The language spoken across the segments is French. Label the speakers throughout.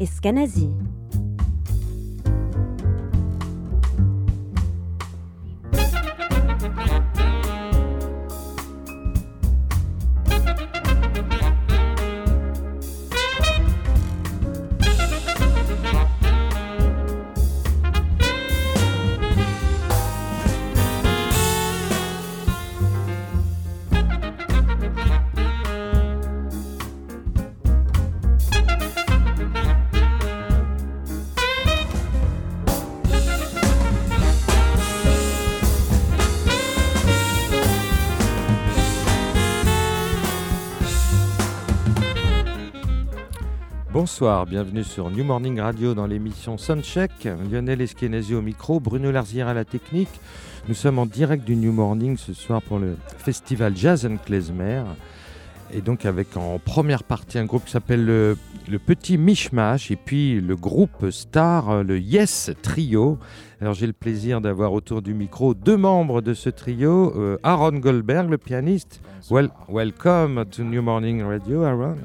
Speaker 1: Escanazi.
Speaker 2: Bonsoir, bienvenue sur New Morning Radio dans l'émission Soundcheck. Lionel Eskenazi au micro, Bruno Larzière à la technique. Nous sommes en direct du New Morning ce soir pour le festival Jazz and Klezmer. Et donc avec en première partie un groupe qui s'appelle le, le Petit Mishmash et puis le groupe star, le Yes Trio. Alors j'ai le plaisir d'avoir autour du micro deux membres de ce trio. euh, Aaron Goldberg, le pianiste. Well, welcome to New Morning Radio, Aaron.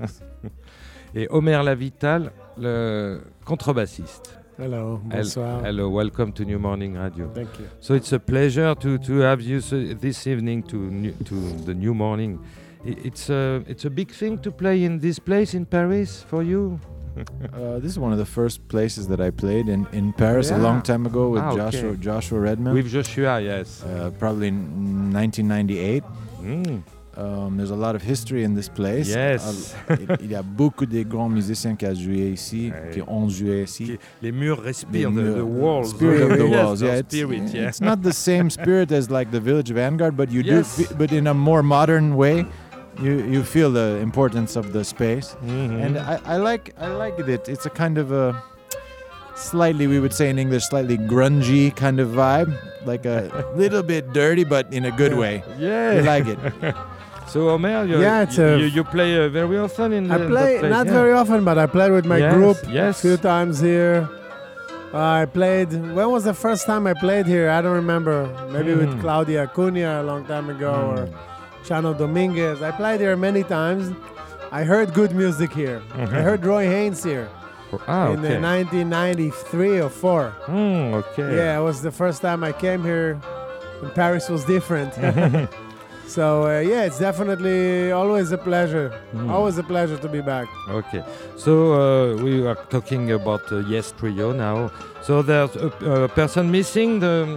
Speaker 2: Et Omer Lavital, le contrebassiste.
Speaker 3: Hello,
Speaker 2: Hel-
Speaker 3: bonsoir.
Speaker 2: Hello, welcome to New Morning Radio.
Speaker 3: Thank you.
Speaker 2: So it's a pleasure to, to have you so- this evening to new, to the New Morning. It's a it's a big thing to play in this place in Paris for you?
Speaker 4: Uh, this is one of the first places that I played in, in Paris a long time ago with
Speaker 2: Ah, okay.
Speaker 4: Joshua Joshua Redman.
Speaker 2: With Joshua, yes.
Speaker 4: uh, probably in 1998.
Speaker 2: Mm.
Speaker 4: Um, there's a lot of history in this place.
Speaker 2: Yes.
Speaker 4: Il, y a beaucoup de grands musiciens qui ont joué ici, qui ont joué ici.
Speaker 2: Les murs respirent the, the walls.
Speaker 4: Spirit of the
Speaker 2: Yes,
Speaker 4: walls.
Speaker 2: the
Speaker 4: Yeah, it's,
Speaker 2: spirit, yeah.
Speaker 4: it's not the same spirit as like the Village Vanguard, but you
Speaker 2: Yes.
Speaker 4: do, but in a more modern way. You, you feel the importance of the space.
Speaker 2: Mhm.
Speaker 4: and I, I like I like it. It's a kind of a slightly we would say in English slightly grungy kind of vibe, like a little bit dirty, but in a good way.
Speaker 2: yeah.
Speaker 4: You like it?
Speaker 2: So Omer, you,
Speaker 3: Yeah, it's
Speaker 2: you, you, you play uh, very often in
Speaker 3: I play
Speaker 2: that place,
Speaker 3: not
Speaker 2: yeah.
Speaker 3: very often, but I played with my
Speaker 2: Yes,
Speaker 3: group
Speaker 2: yes.
Speaker 3: a few times here. I played. When was the first time I played here? I don't remember. Maybe
Speaker 2: Hmm.
Speaker 3: with Claudia Cunha a long time ago, or Chano Dominguez. I played here many times. I heard good music here.
Speaker 2: Mhm.
Speaker 3: I heard Roy Haynes here
Speaker 2: Ah,
Speaker 3: in
Speaker 2: okay.
Speaker 3: the 1993 or 4.
Speaker 2: Hmm, okay.
Speaker 3: Yeah, it was the first time I came here. And Paris was different. so uh, yeah, it's definitely always a pleasure.
Speaker 2: Mm.
Speaker 3: Always a pleasure to be back.
Speaker 2: Okay, so uh, we are talking about uh, Yes Trio now. So there's a, a person missing. The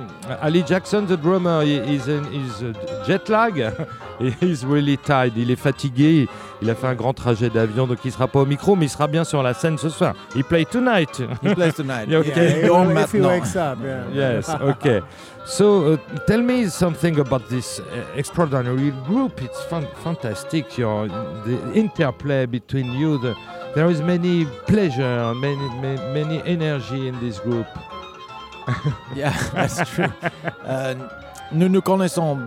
Speaker 2: Ali Jackson, the drummer, he- is in is uh, jet lag. He's really tired. Il est fatigué. Il a fait un grand trajet d'avion, donc il sera pas au micro, mais il sera bien sur la scène ce soir. He play tonight.
Speaker 4: He plays tonight.
Speaker 2: Yeah, okay.
Speaker 3: Yeah,
Speaker 4: Don't
Speaker 3: if he wakes up, yeah.
Speaker 2: yes. Okay. So uh, tell me something about this uh, extraordinary group. It's fan- fantastic. Your the interplay between you. The, there is many pleasure, many, many many energy in this group.
Speaker 4: Yeah, that's true. Uh, nous nous connaissons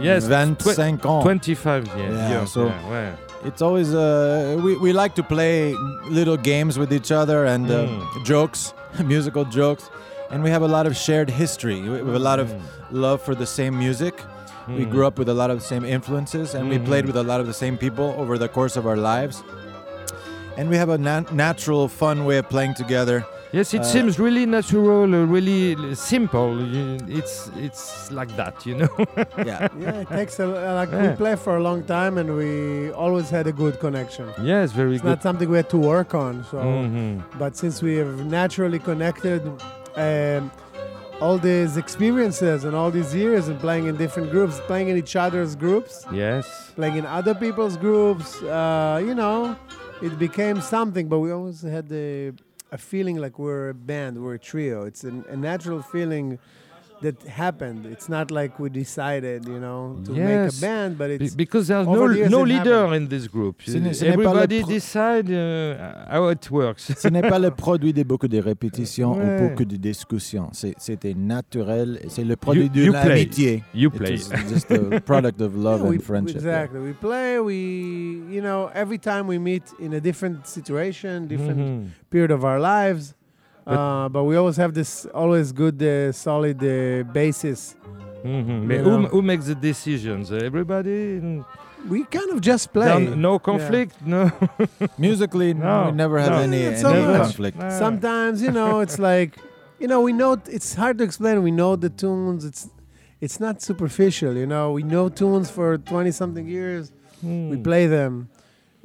Speaker 2: Yes,
Speaker 4: 25 ans.
Speaker 2: 25 years.
Speaker 4: Yeah,
Speaker 2: years,
Speaker 4: so-
Speaker 2: yeah, ouais.
Speaker 4: It's always uh, we we like to play little games with each other and uh,
Speaker 2: Mm.
Speaker 4: jokes, musical jokes, and we have a lot of shared history. We we have a lot of love for the same music. We
Speaker 2: Mm.
Speaker 4: grew up with a lot of the same influences, and we played
Speaker 2: Mhm.
Speaker 4: with a lot of the same people over the course of our lives. And we have a nat- natural, fun way of playing together.
Speaker 2: Yes, it
Speaker 4: Uh,
Speaker 2: seems really natural, uh, really simple. It's it's like that, you know.
Speaker 4: Yeah.
Speaker 3: Yeah, it takes a like
Speaker 2: Yeah.
Speaker 3: we play for a long time and we always had a good connection.
Speaker 2: yes, very
Speaker 3: It's
Speaker 2: good.
Speaker 3: not something we had to work on. So,
Speaker 2: Mhm.
Speaker 3: but since we have naturally connected, um, all these experiences and all these years and playing in different groups, playing in each other's groups,
Speaker 2: Yes.
Speaker 3: playing in other people's groups, uh, you know, it became something. But we always had the, a feeling like we're a band, we're a trio. It's an, a natural feeling that happened. It's not like we decided, you know, to make a band, but
Speaker 2: Be-
Speaker 3: it's
Speaker 2: because there's no,
Speaker 3: the
Speaker 2: leader
Speaker 3: happened.
Speaker 2: in this group.
Speaker 4: Ce n'est- ce n'est pas le
Speaker 2: Everybody decide uh, how it works.
Speaker 4: Ce n'est pas le produit de beaucoup de répétitions
Speaker 2: Ouais.
Speaker 4: ou beaucoup de discussions. C'était naturel. C'est le produit
Speaker 2: You-
Speaker 4: de
Speaker 2: you play.
Speaker 4: l'amitié.
Speaker 2: You
Speaker 4: It
Speaker 2: play.
Speaker 4: was just a product of love
Speaker 3: Yeah, we,
Speaker 4: and friendship.
Speaker 3: Exactly. We play. We, you know, every time we meet in a different situation, different
Speaker 2: Mhm.
Speaker 3: period of our lives.
Speaker 2: But-
Speaker 3: uh, but we always have this always good, uh, solid uh, basis.
Speaker 2: Mhm. Who, who makes the decisions? Everybody? Mm.
Speaker 3: we kind of just play.
Speaker 2: There are no conflict, no.
Speaker 4: Musically,
Speaker 2: No,
Speaker 4: we never have
Speaker 2: no.
Speaker 4: any,
Speaker 3: Yeah,
Speaker 4: any
Speaker 3: so much.
Speaker 4: conflict.
Speaker 2: No.
Speaker 3: Sometimes, you know, it's like, you know, we know it's hard to explain. We know the tunes. It's it's not superficial, you know. We know tunes for 20 something years.
Speaker 2: Hmm.
Speaker 3: We play them.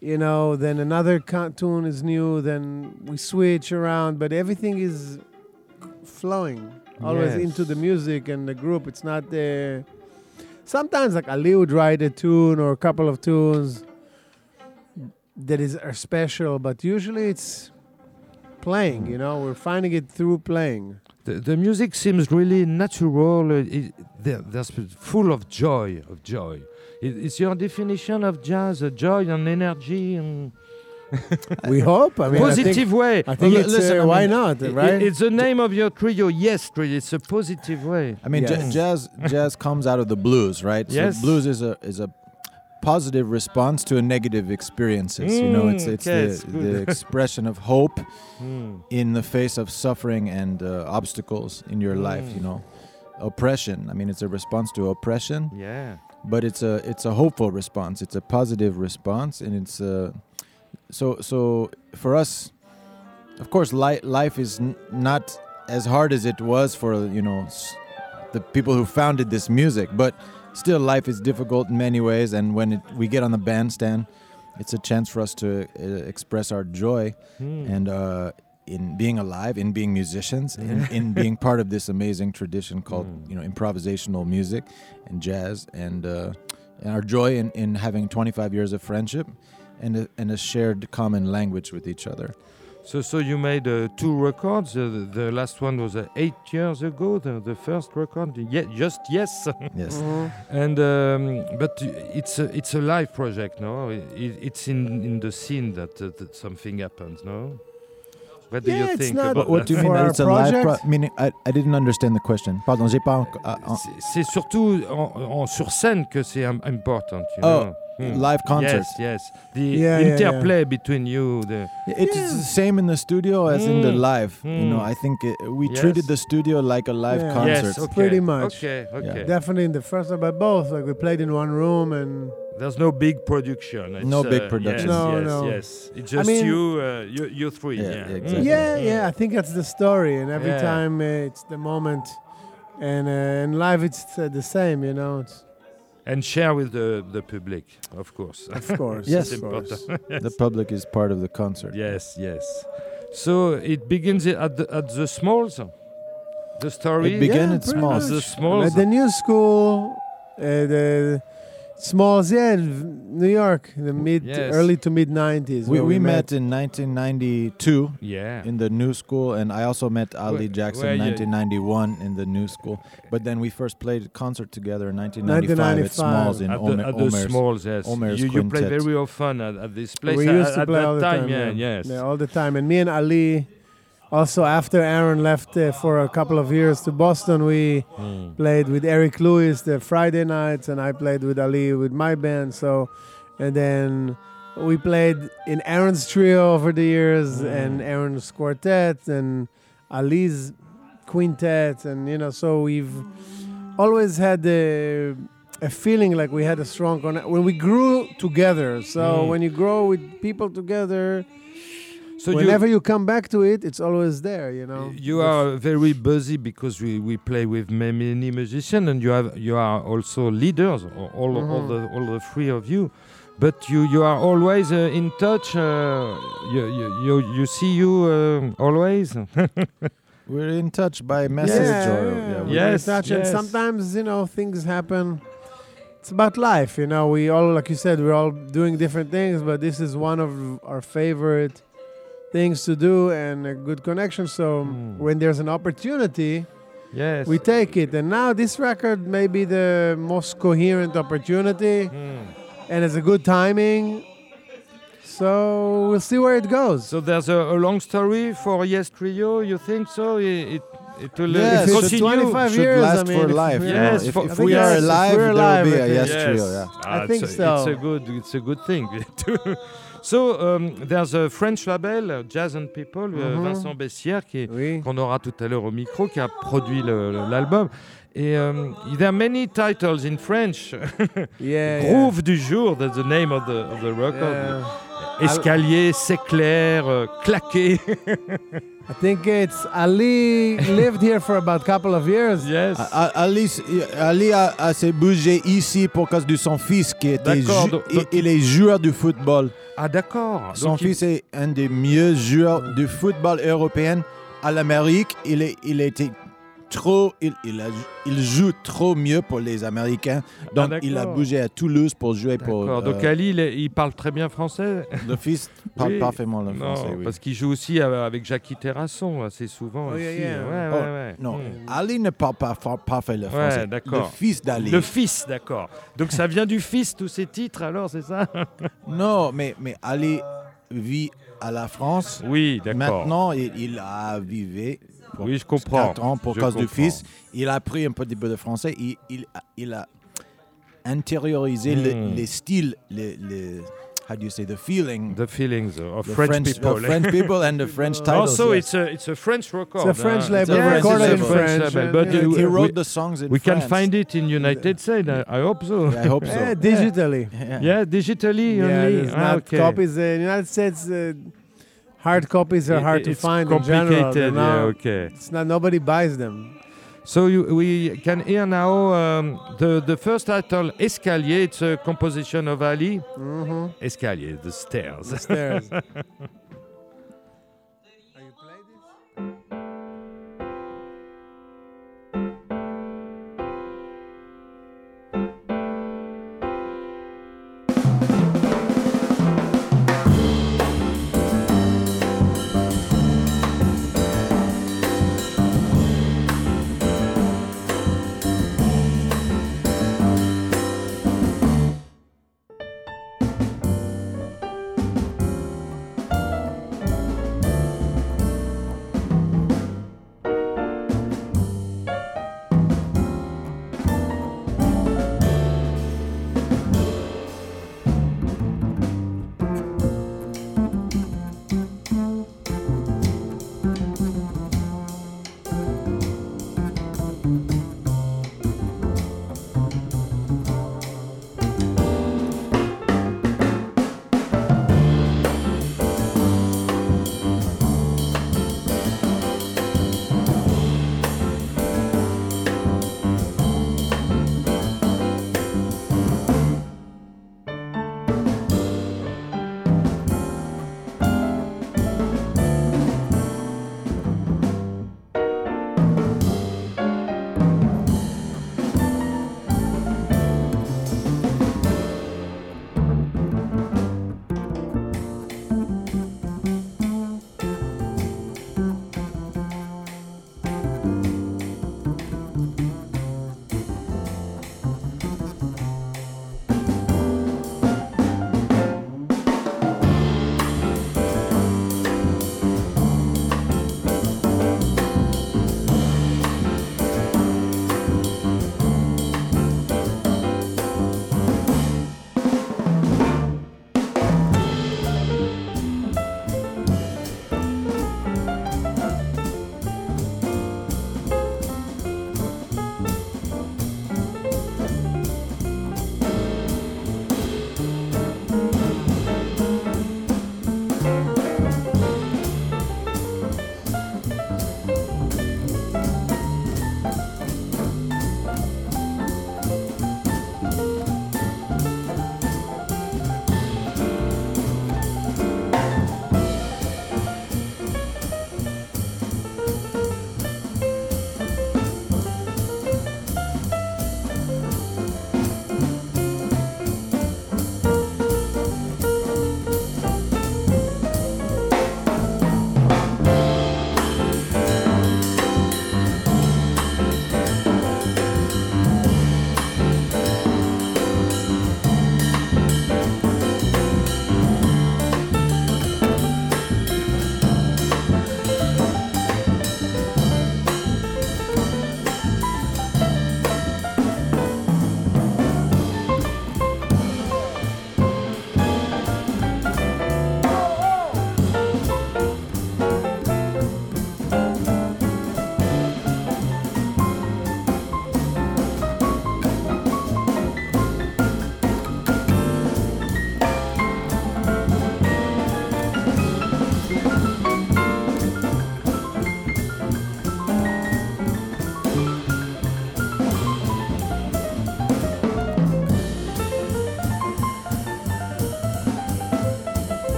Speaker 3: You know, then another tune is new, then we switch around, but everything is flowing always
Speaker 2: Yes.
Speaker 3: into the music and the group. It's not the. Sometimes, like Ali would write a tune or a couple of tunes that is are special, but usually it's playing. You know, we're finding it through playing.
Speaker 2: The, the music seems really natural. It, there, there's full of joy, of joy. It, it's your definition of jazz, uh, joy and energy and
Speaker 3: We hope. I mean, I think,
Speaker 2: positive way.
Speaker 3: I think
Speaker 4: Well,
Speaker 3: it's
Speaker 4: listen,
Speaker 3: uh,
Speaker 4: I
Speaker 3: why
Speaker 4: mean,
Speaker 3: not,
Speaker 2: I- I-
Speaker 3: right?
Speaker 2: it's the name of your trio. Yes, trio. It's a positive way.
Speaker 4: I mean, ja-
Speaker 3: Yes.
Speaker 4: jazz jazz comes out of the blues, right?
Speaker 2: Yes.
Speaker 4: So blues is a is a positive response to a negative experiences. you know, it's
Speaker 2: Mm,
Speaker 4: it's
Speaker 2: yes,
Speaker 4: the,
Speaker 2: good.
Speaker 4: the expression of hope
Speaker 2: Hmm.
Speaker 4: in the face of suffering and uh, obstacles in your life. You
Speaker 2: Mm.
Speaker 4: know, oppression. I mean, it's a response to oppression,
Speaker 2: Yeah.
Speaker 4: But it's a it's a hopeful response. It's a positive response, and it's uh, so so for us. Of course, li- life is n- not as hard as it was for you know s- the people who founded this music, but still, life is difficult in many ways. And when it, we get on the bandstand, it's a chance for us to uh, express our joy
Speaker 2: Hmm.
Speaker 4: and uh, in being alive, in being musicians, in, in being part of this amazing tradition called
Speaker 2: Mm.
Speaker 4: you know improvisational music and jazz, and, uh, and our joy in, in having 25 years of friendship and a, and a shared common language with each other.
Speaker 2: So, so you made uh, two records. Uh, the, the last one was uh, eight years ago. The, the first record, yeah, just yes.
Speaker 4: Yes.
Speaker 3: Mhm.
Speaker 2: and um, but it's a it's a live project, no? It, it's in in the scene that, uh, that something happens, no? What do
Speaker 3: Yeah,
Speaker 2: you
Speaker 3: it's
Speaker 2: think
Speaker 3: not-
Speaker 2: about
Speaker 4: What do you mean it's a live
Speaker 3: project?
Speaker 4: pro- meaning I, I didn't understand the question. Pardon, j'ai pas enc- ah, ah,
Speaker 2: C'est- C'est surtout en, en- sur scène que c'est im- important, you
Speaker 4: Oh,
Speaker 2: know. Hmm.
Speaker 4: live concert.
Speaker 2: Yes, yes. The
Speaker 3: Yeah, yeah,
Speaker 2: interplay between you, the
Speaker 4: It's
Speaker 3: Yeah.
Speaker 4: the same in the studio as in the
Speaker 2: Mm.
Speaker 4: live. You know,
Speaker 2: Mm.
Speaker 4: I think it, we
Speaker 2: Yes.
Speaker 4: treated the studio like a live
Speaker 3: Yeah.
Speaker 4: concert.
Speaker 2: yes, okay,
Speaker 3: Pretty much.
Speaker 2: Okay, okay.
Speaker 3: Definitely in the first one, but both. Like we played in one room and
Speaker 2: There's no big production. It's,
Speaker 4: No big
Speaker 2: uh,
Speaker 4: production.
Speaker 2: Yes,
Speaker 3: No,
Speaker 2: yes,
Speaker 3: no.
Speaker 2: yes. It's just
Speaker 3: mean-
Speaker 2: you, uh, you, you three.
Speaker 4: Yeah,
Speaker 2: Yeah,
Speaker 4: exactly.
Speaker 2: Mm.
Speaker 3: yeah,
Speaker 2: Mm.
Speaker 3: yeah. I think that's the story, and every
Speaker 2: Yeah.
Speaker 3: time uh, it's the moment, and uh, in live it's uh, the same. You know, it's,
Speaker 2: And share with the, the public, of course.
Speaker 3: of course.
Speaker 4: Yes.
Speaker 3: of course.
Speaker 4: The public is part of the concert.
Speaker 2: yes, yes. So it begins at the, at the Smalls. The story.
Speaker 4: It began
Speaker 3: Yeah,
Speaker 4: at
Speaker 3: pretty
Speaker 4: Smalls.
Speaker 2: At the
Speaker 3: much.
Speaker 2: Smalls.
Speaker 3: At the new school, uh, the Smalls, yeah, New York, the mid,
Speaker 2: Yes.
Speaker 3: early to mid '90s.
Speaker 4: We,
Speaker 3: where
Speaker 4: we met in 1992
Speaker 2: yeah.
Speaker 4: in the new school, and I also met Ali
Speaker 2: Where-
Speaker 4: Jackson
Speaker 2: where
Speaker 4: in
Speaker 2: you-
Speaker 4: 1991 in the new school. But then we first played a concert together in 1995, at
Speaker 3: 1995.
Speaker 4: Smalls in
Speaker 2: at
Speaker 4: Omer,
Speaker 2: the, at the
Speaker 4: Omer's.
Speaker 2: Smalls, yes.
Speaker 4: Omer's
Speaker 2: you, you play very often at, at this place.
Speaker 3: we
Speaker 2: at,
Speaker 3: used to
Speaker 2: at
Speaker 3: play
Speaker 2: that
Speaker 3: all the
Speaker 2: time,
Speaker 3: time.
Speaker 2: yeah,
Speaker 3: yeah.
Speaker 2: yes.
Speaker 3: Yeah, all the time. And me and Ali, also after Aaron left uh, for a couple of years to Boston, we
Speaker 2: Mm.
Speaker 3: played with Eric Lewis the Friday nights, and I played with Ali with my band. So, and then we played in Aaron's trio over the years,
Speaker 2: Mm.
Speaker 3: and Aaron's quartet, and Ali's quintet, and you know, so we've always had a, a feeling like we had a strong connect when we grew together. So
Speaker 2: Mm.
Speaker 3: when you grow with people together,
Speaker 2: So
Speaker 3: whenever
Speaker 2: you,
Speaker 3: you, come back to it, it's always there. You know.
Speaker 2: you are very busy because we, we play with ma- many musicians and you have you are also leaders, all, all
Speaker 3: Mhm.
Speaker 2: the all the three of you. But you, you are always uh, in touch. Uh, you, you, you, you see you uh, always.
Speaker 4: We're in touch by message
Speaker 3: Yeah,
Speaker 4: or
Speaker 3: yeah,
Speaker 4: yeah,
Speaker 3: we
Speaker 4: we-
Speaker 2: Yes,
Speaker 3: touch and sometimes you know things happen. It's about life, you know. We all, like you said, we're all doing different things, but this is one of our favorite things to do and a good connection. So
Speaker 2: Mm.
Speaker 3: when there's an opportunity,
Speaker 2: yes.
Speaker 3: we take it. And now this record may be the most coherent opportunity,
Speaker 2: Mm.
Speaker 3: and it's a good timing. So we'll see where it goes.
Speaker 2: So there's a, a long story for Yes Trio. You think so? It it, it will uh,
Speaker 4: Yes,
Speaker 3: If it's
Speaker 2: continue.
Speaker 3: 25
Speaker 4: should
Speaker 3: years,
Speaker 4: last
Speaker 3: I mean,
Speaker 4: for
Speaker 3: if-
Speaker 4: life. you know.
Speaker 2: Yes,
Speaker 4: if,
Speaker 2: for-
Speaker 4: if
Speaker 3: I think
Speaker 4: we are
Speaker 3: yes, if
Speaker 4: alive,
Speaker 3: we're
Speaker 4: there will be
Speaker 3: I
Speaker 4: a
Speaker 3: think-
Speaker 4: yes
Speaker 2: Yes.
Speaker 4: trio. Yeah.
Speaker 2: Ah,
Speaker 3: I think
Speaker 2: it's a,
Speaker 3: so.
Speaker 2: It's a good. It's a good thing to So um, there's a French label, Jazz and People, uh,
Speaker 3: Mhm.
Speaker 2: Vincent Bessière, qui
Speaker 3: Oui.
Speaker 2: qu'on aura tout à l'heure au micro, qui a produit l'album. Et um, there are many titles in French.
Speaker 3: Yeah.
Speaker 2: Groove du jour, that's the name of the, of the record.
Speaker 3: Yeah.
Speaker 2: Escalier, c'est clair, euh, claqué.
Speaker 3: I think it's Ali lived here for about a couple of years.
Speaker 2: yes.
Speaker 4: Ali, Ali a, a s'est bougé ici pour cause de son fils qui était
Speaker 2: D'accord,
Speaker 4: ju-
Speaker 2: donc-
Speaker 4: il- est joueur de football.
Speaker 2: Ah d'accord.
Speaker 4: Son
Speaker 2: Donc, il-
Speaker 4: fils est un des mieux joueurs de football européen à l'Amérique. Il, est, il a été trop, il, il, a- il joue trop mieux pour les Américains. Donc il a bougé à Toulouse pour jouer pour.
Speaker 2: D'accord. Donc
Speaker 4: euh,
Speaker 2: Ali, il, est- il parle très bien français.
Speaker 4: le fils parle
Speaker 2: Oui.
Speaker 4: parfaitement le
Speaker 2: Non,
Speaker 4: français. oui.
Speaker 2: parce qu'il joue aussi euh, avec Jackie Terrasson assez souvent.
Speaker 3: Yeah,
Speaker 2: ici.
Speaker 3: yeah.
Speaker 2: Ouais,
Speaker 4: Oh,
Speaker 2: ouais, ouais.
Speaker 4: Non,
Speaker 2: Hmm.
Speaker 4: Ali ne parle pas fa- parfait le français.
Speaker 2: d'accord.
Speaker 4: Le fils d'Ali.
Speaker 2: Le fils, d'accord. Donc ça vient du fils, tous ces titres, alors, c'est ça?
Speaker 4: Non, mais, mais Ali vit à la France.
Speaker 2: Oui, d'accord.
Speaker 4: Maintenant, il, il a vécu pour
Speaker 2: Oui, je comprends.
Speaker 4: 4 ans pour
Speaker 2: Je
Speaker 4: cause du
Speaker 2: comprends.
Speaker 4: fils. Il a appris un petit peu de français. Il, il, a- il a intériorisé le-
Speaker 2: Hmm.
Speaker 4: les styles, les, les, how do you say, the feeling
Speaker 2: The feelings of
Speaker 4: the
Speaker 2: French,
Speaker 4: French,
Speaker 2: people.
Speaker 4: the French people and the French titles.
Speaker 2: also,
Speaker 4: yes.
Speaker 2: it's a it's a French record.
Speaker 3: It's a French
Speaker 2: huh?
Speaker 3: label,
Speaker 2: Yes,
Speaker 4: recorded
Speaker 2: it's a
Speaker 4: in
Speaker 3: French,
Speaker 2: label,
Speaker 3: uh,
Speaker 2: but
Speaker 3: yeah.
Speaker 2: you-
Speaker 4: he wrote
Speaker 2: we,
Speaker 4: the songs in
Speaker 2: we can
Speaker 4: France.
Speaker 2: find it in United States. I, I hope so.
Speaker 4: Yeah, I hope so.
Speaker 3: Eh, digitally.
Speaker 4: Yeah.
Speaker 2: Yeah, digitally
Speaker 3: Yeah,
Speaker 2: only. Ah,
Speaker 3: not
Speaker 2: okay.
Speaker 3: copies. Uh, in the United States, uh, hard copies are
Speaker 2: It-
Speaker 3: hard to find in general.
Speaker 2: Yeah, okay.
Speaker 3: It's not. Nobody buys them.
Speaker 2: So you, we can hear now um, the the first title, Escalier. It's a composition of Ali.
Speaker 3: Mm-hmm.
Speaker 2: Escalier, the stairs.
Speaker 3: The stairs.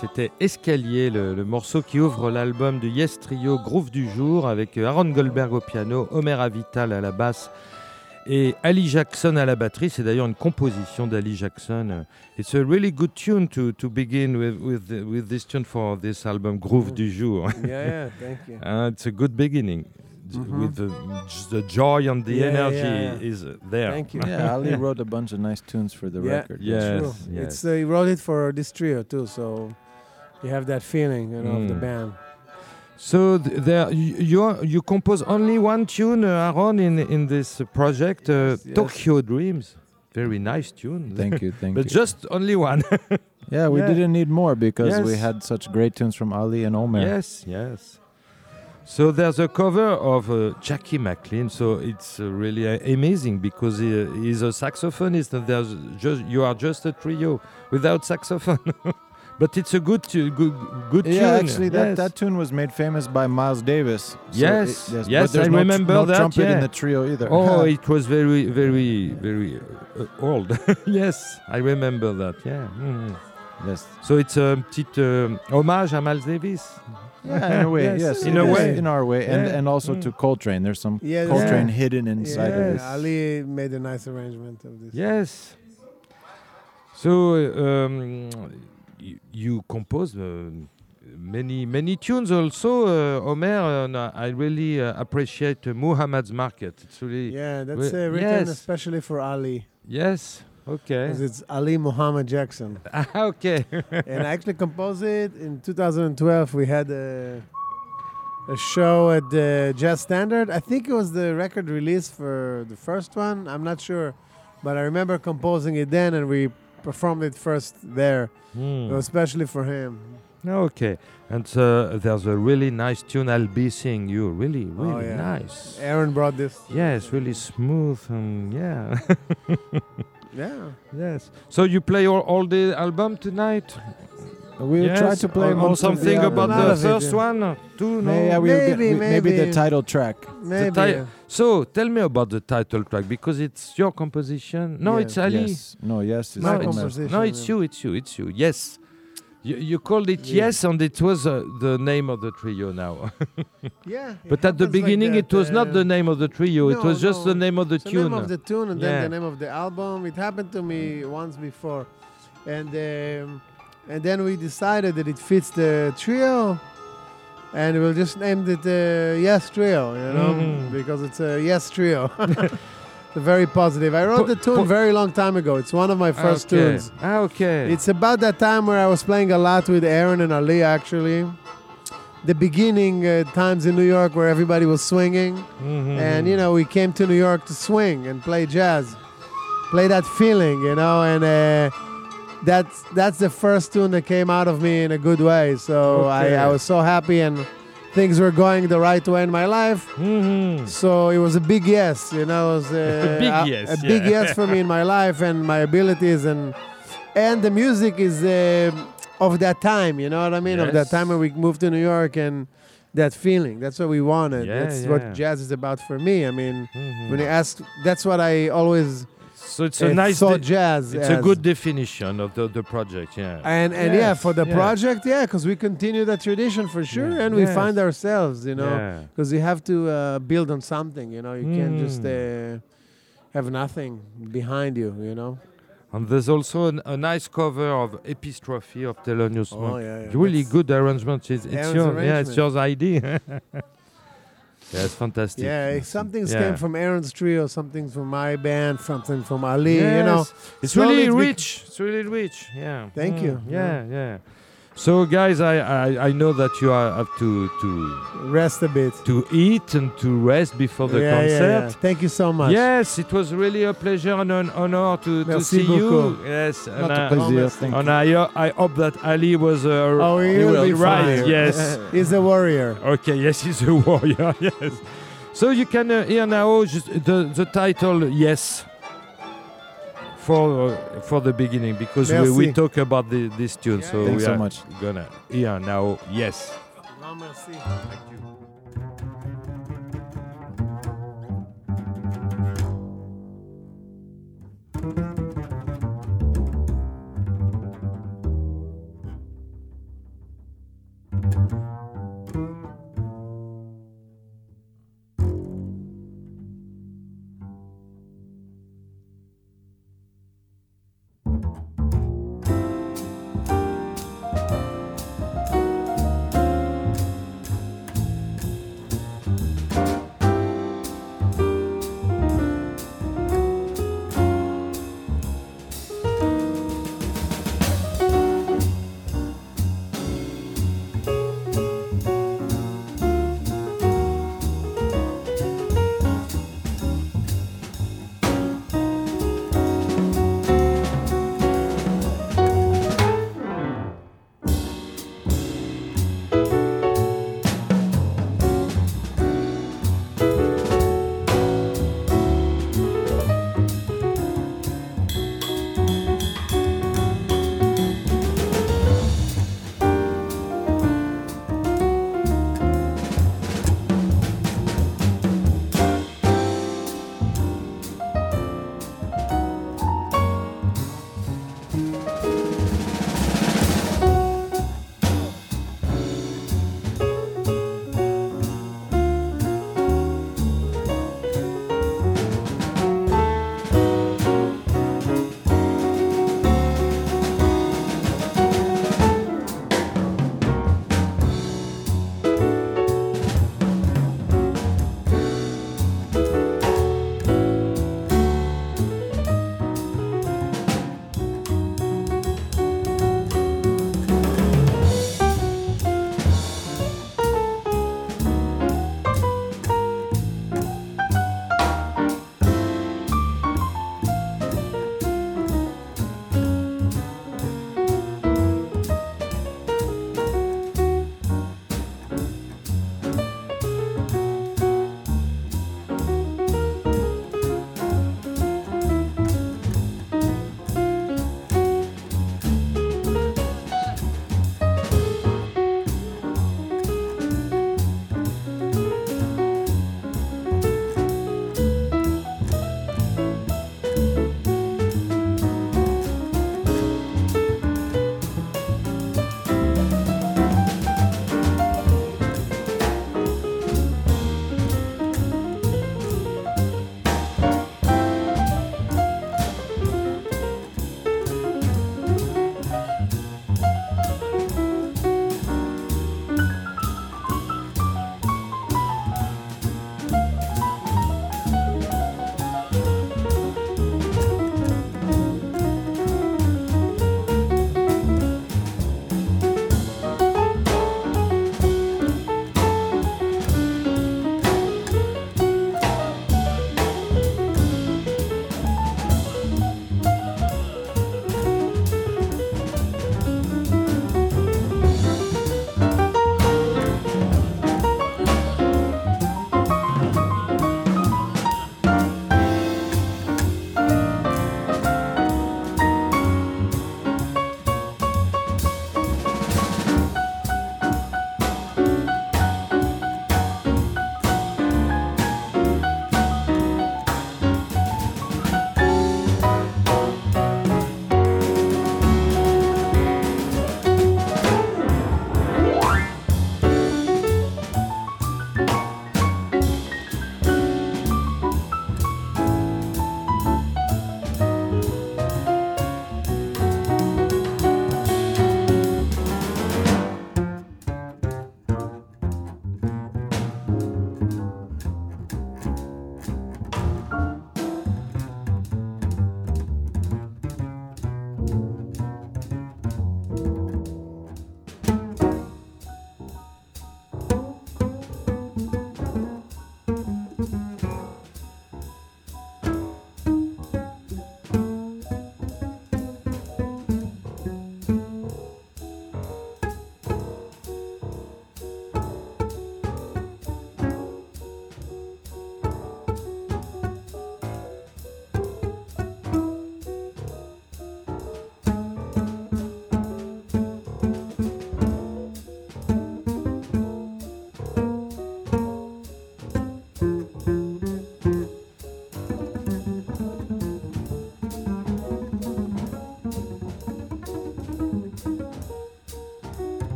Speaker 2: c'était Escalier, le, le morceau qui ouvre l'album du Yes Trio Groove du jour avec euh, Aaron Goldberg au piano, Homer Avital à la basse et Ali Jackson à la batterie. C'est d'ailleurs une composition d'Ali Jackson. It's a really good tune to, to begin with, with, the- with this tune for this album Groove du jour.
Speaker 3: Yeah, yeah, thank you.
Speaker 2: Uh, it's a good beginning. j-
Speaker 3: Mhm.
Speaker 2: With the, the joy and the
Speaker 3: Yeah,
Speaker 2: energy
Speaker 3: yeah,
Speaker 2: is uh, there.
Speaker 3: Thank you.
Speaker 4: Yeah, Ali wrote a bunch of nice tunes for the
Speaker 3: Yeah.
Speaker 4: record.
Speaker 3: True.
Speaker 2: Yes,
Speaker 3: It's
Speaker 2: yes.
Speaker 3: uh, he wrote it for this trio too, so you have that feeling, you know, of the
Speaker 2: Mm.
Speaker 3: band.
Speaker 2: So th- there, you you, compose only one tune, uh, Aaron, in in this uh, project, uh,
Speaker 3: Yes, yes.
Speaker 2: Tokyo Dreams. Very nice tune.
Speaker 4: Thank you, thank
Speaker 2: but
Speaker 4: you.
Speaker 2: But just only one.
Speaker 4: yeah, we
Speaker 2: yeah.
Speaker 4: didn't need more because we had such great tunes from Ali and Omer.
Speaker 2: yes, yes. So there's a cover of uh, Jackie McLean. So it's uh, really uh, amazing because he, he's a saxophonist, and there's just you are just a trio without saxophone. but it's a good, tu- good, good tune.
Speaker 4: Yeah, actually, that,
Speaker 2: yes.
Speaker 4: that tune was made famous by Miles Davis. So
Speaker 2: Yes,
Speaker 4: it-
Speaker 2: yes,
Speaker 4: but
Speaker 2: I
Speaker 4: no tr-
Speaker 2: remember
Speaker 4: no
Speaker 2: that,
Speaker 4: trumpet
Speaker 2: yeah.
Speaker 4: in the trio either.
Speaker 2: Oh, it was very, very, very uh, old. yes, I remember that. Yeah. Mhm.
Speaker 4: yes.
Speaker 2: So it's a petit euh, hommage à Miles Davis.
Speaker 4: Yeah, in a way,
Speaker 2: Yes,
Speaker 4: yes.
Speaker 2: in a way.
Speaker 4: in our way, and
Speaker 2: Yeah.
Speaker 4: and also
Speaker 2: Mm.
Speaker 4: to Coltrane. There's some
Speaker 3: Yeah,
Speaker 4: Coltrane
Speaker 2: yeah.
Speaker 4: hidden inside
Speaker 3: yeah,
Speaker 4: of
Speaker 2: Yes.
Speaker 3: Ali made a nice arrangement of this.
Speaker 2: Yes. So um, you compose uh, many many tunes also, uh, Omer. And I really uh, appreciate uh, Muhammad's Market. It's really
Speaker 3: Yeah, that's uh, written
Speaker 2: yes.
Speaker 3: especially for Ali,
Speaker 2: yes. Okay.
Speaker 3: it's Ali Muhammad Jackson.
Speaker 2: Okay.
Speaker 3: and I actually composed it in 2012. We had a, a show at the Jazz Standard. I think it was the record release for the first one. I'm not sure, but I remember composing it then, and we performed it first there,
Speaker 2: Hmm.
Speaker 3: especially for him.
Speaker 2: Okay, and uh, there's a really nice tune. I'll be seeing you. Really, really
Speaker 3: Oh, yeah.
Speaker 2: nice.
Speaker 3: Aaron brought this.
Speaker 2: Yeah, it's really smooth and yeah.
Speaker 3: Yeah.
Speaker 2: yes. So you play all, all the album tonight?
Speaker 4: We'll
Speaker 2: yes?
Speaker 4: try to play
Speaker 2: on, on
Speaker 4: most of the
Speaker 2: something about
Speaker 3: None
Speaker 2: the
Speaker 3: of
Speaker 2: first
Speaker 3: yeah.
Speaker 2: one, uh, two, no?
Speaker 4: Yeah, we'll get-
Speaker 3: Maybe,
Speaker 4: we- maybe the title track.
Speaker 3: Maybe.
Speaker 2: ti- So tell me about the title track because it's your composition. No,
Speaker 3: Yeah.
Speaker 2: it's Ali.
Speaker 4: Yes. No, yes. It's
Speaker 3: My
Speaker 2: No, it's,
Speaker 3: composition,
Speaker 2: no, it's you. It's you. It's you. Yes. You, you called it
Speaker 3: Yeah.
Speaker 2: yes, and it was uh, the name of the trio now.
Speaker 3: yeah.
Speaker 2: but at the
Speaker 3: happens like
Speaker 2: beginning,
Speaker 3: that,
Speaker 2: it was not
Speaker 3: uh,
Speaker 2: the name of the trio. it
Speaker 3: no,
Speaker 2: was just the name of the
Speaker 3: It's the
Speaker 2: tune.
Speaker 3: name of the tune and
Speaker 2: Yeah.
Speaker 3: then the name of the album. It happened to me once before, and um, and then we decided that it fits the trio, and we'll just named it uh, Yes Trio, you know,
Speaker 2: Mhm.
Speaker 3: because it's a Yes Trio. very positive. I wrote
Speaker 2: Po-
Speaker 3: the tune
Speaker 2: po-
Speaker 3: very long time ago. It's one of my first
Speaker 2: okay.
Speaker 3: tunes.
Speaker 2: Okay.
Speaker 3: It's about that time where I was playing a lot with Aaron and Ali, actually. The beginning uh, times in New York where everybody was swinging.
Speaker 2: Mhm.
Speaker 3: And, you know, we came to New York to swing and play jazz. Play that feeling, you know, and uh, that's that's the first tune that came out of me in a good way. So
Speaker 2: Okay.
Speaker 3: I, I was so happy and things were going the right way in my life.
Speaker 2: Mhm.
Speaker 3: So it was a big yes, you know, it was uh,
Speaker 2: A big
Speaker 3: a,
Speaker 2: yes,
Speaker 3: a big yes for me in my life and my abilities and and the music is uh, of that time, you know what I mean? Of that time when we moved to New York and that feeling. That's what we wanted.
Speaker 2: Yeah,
Speaker 3: that's
Speaker 2: yeah.
Speaker 3: what jazz is about for me. I mean,
Speaker 2: Mhm.
Speaker 3: when you ask, that's what I always
Speaker 2: So it's a nice.
Speaker 3: saw
Speaker 2: de-
Speaker 3: jazz.
Speaker 2: it's a good definition of the, the project. Yeah.
Speaker 3: And and yeah, for the
Speaker 2: yeah.
Speaker 3: project, yeah, because we continue that tradition for sure,
Speaker 2: Yeah.
Speaker 3: and we
Speaker 2: Yes.
Speaker 3: find ourselves, you know,
Speaker 2: Yeah.
Speaker 3: because you have to uh, build on something. You know, you can't just
Speaker 2: Mm.
Speaker 3: uh, have nothing behind you. You know.
Speaker 2: And there's also an, a nice cover of Epistrophe of Thelonious Monk.
Speaker 3: Oh yeah, yeah.
Speaker 2: Really
Speaker 3: That's-
Speaker 2: good arrangement. It's, it's
Speaker 3: Aaron's
Speaker 2: your, yeah, it's
Speaker 3: arrangement.
Speaker 2: your idea. yeah, it's fantastic.
Speaker 3: Yeah, something's
Speaker 2: Yeah.
Speaker 3: came from Aaron's trio, something from my band, something from Ali. You know,
Speaker 2: it's
Speaker 3: slowly
Speaker 2: really
Speaker 3: it's
Speaker 2: rich. It's really rich. Yeah.
Speaker 3: Thank
Speaker 2: Mm,
Speaker 3: you.
Speaker 2: Yeah, yeah. So, guys, I, I, I know that you are, have to, to
Speaker 3: rest a bit.
Speaker 2: to eat and to rest before the
Speaker 3: yeah, yeah,
Speaker 2: concert.
Speaker 3: yeah. Thank you so much.
Speaker 2: Yes, it was really a pleasure and an honor to, to
Speaker 3: Merci
Speaker 2: see you.
Speaker 3: beaucoup.
Speaker 2: Yes, and,
Speaker 4: Not a
Speaker 2: I,
Speaker 4: plaisir.
Speaker 3: merci.
Speaker 4: Thank
Speaker 2: and
Speaker 4: you.
Speaker 2: I, I hope that Ali was uh,
Speaker 3: Oh, he
Speaker 4: He
Speaker 3: will
Speaker 4: will
Speaker 3: be
Speaker 4: be
Speaker 2: right.
Speaker 3: fine.
Speaker 2: Yes.
Speaker 3: He's a warrior.
Speaker 2: Okay, yes, he's a warrior. Yes. So you can uh, hear now just the the title yes for uh, for the beginning because we, we talk about the, this tune.
Speaker 3: Yeah,
Speaker 2: so.
Speaker 4: Thanks
Speaker 2: we
Speaker 4: so
Speaker 2: are
Speaker 4: much.
Speaker 2: gonna hear now yes.
Speaker 3: Grand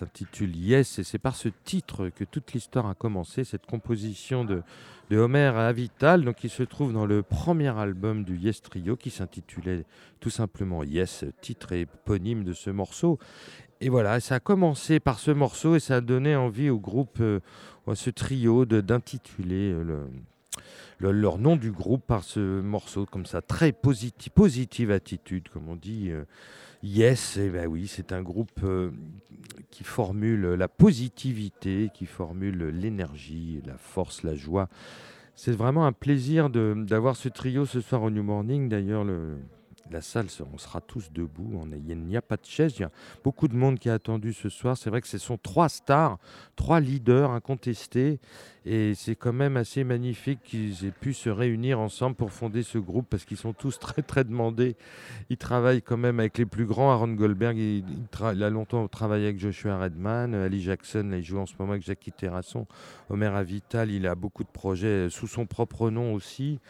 Speaker 2: s'intitule Yes et c'est par ce titre que toute l'histoire a commencé, cette composition de, de Homer Avital, donc qui se trouve dans le premier album du Yes Trio qui s'intitulait tout simplement Yes, titre éponyme de ce morceau. Et voilà, ça a commencé par ce morceau et ça a donné envie au groupe, euh, à ce trio, d'intituler euh, le, leur nom du groupe par ce morceau comme ça, très positive attitude, comme on dit. Euh, yes, et eh ben oui, c'est un groupe qui formule la positivité, qui formule l'énergie, la force, la joie. C'est vraiment un plaisir d'avoir ce trio ce soir au New Morning. D'ailleurs, la salle, on sera tous debout. il n'y a pas de chaise. Il y a beaucoup de monde qui a attendu ce soir. C'est vrai que ce sont trois stars, trois leaders incontestés. Et c'est quand même assez magnifique qu'ils aient pu se réunir ensemble pour fonder ce groupe parce qu'ils sont tous très très demandés. Ils travaillent quand même avec les plus grands. Aaron Goldberg, il, a longtemps travaillé avec Joshua Redman. Ali Jackson, il joue en ce moment avec Jackie Terrasson. Omer Avital, il a beaucoup de projets sous son propre nom aussi.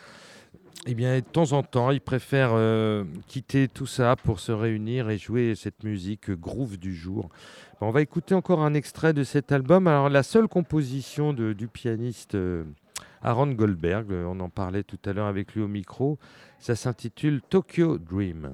Speaker 2: Eh bien, de temps en temps, ils préfèrent euh, quitter tout ça pour se réunir et jouer cette musique groove du jour. on va écouter encore un extrait de cet album. Alors, la seule composition du pianiste euh, Aaron Goldberg, euh, on en parlait tout à l'heure avec lui au micro, ça s'intitule Tokyo Dream.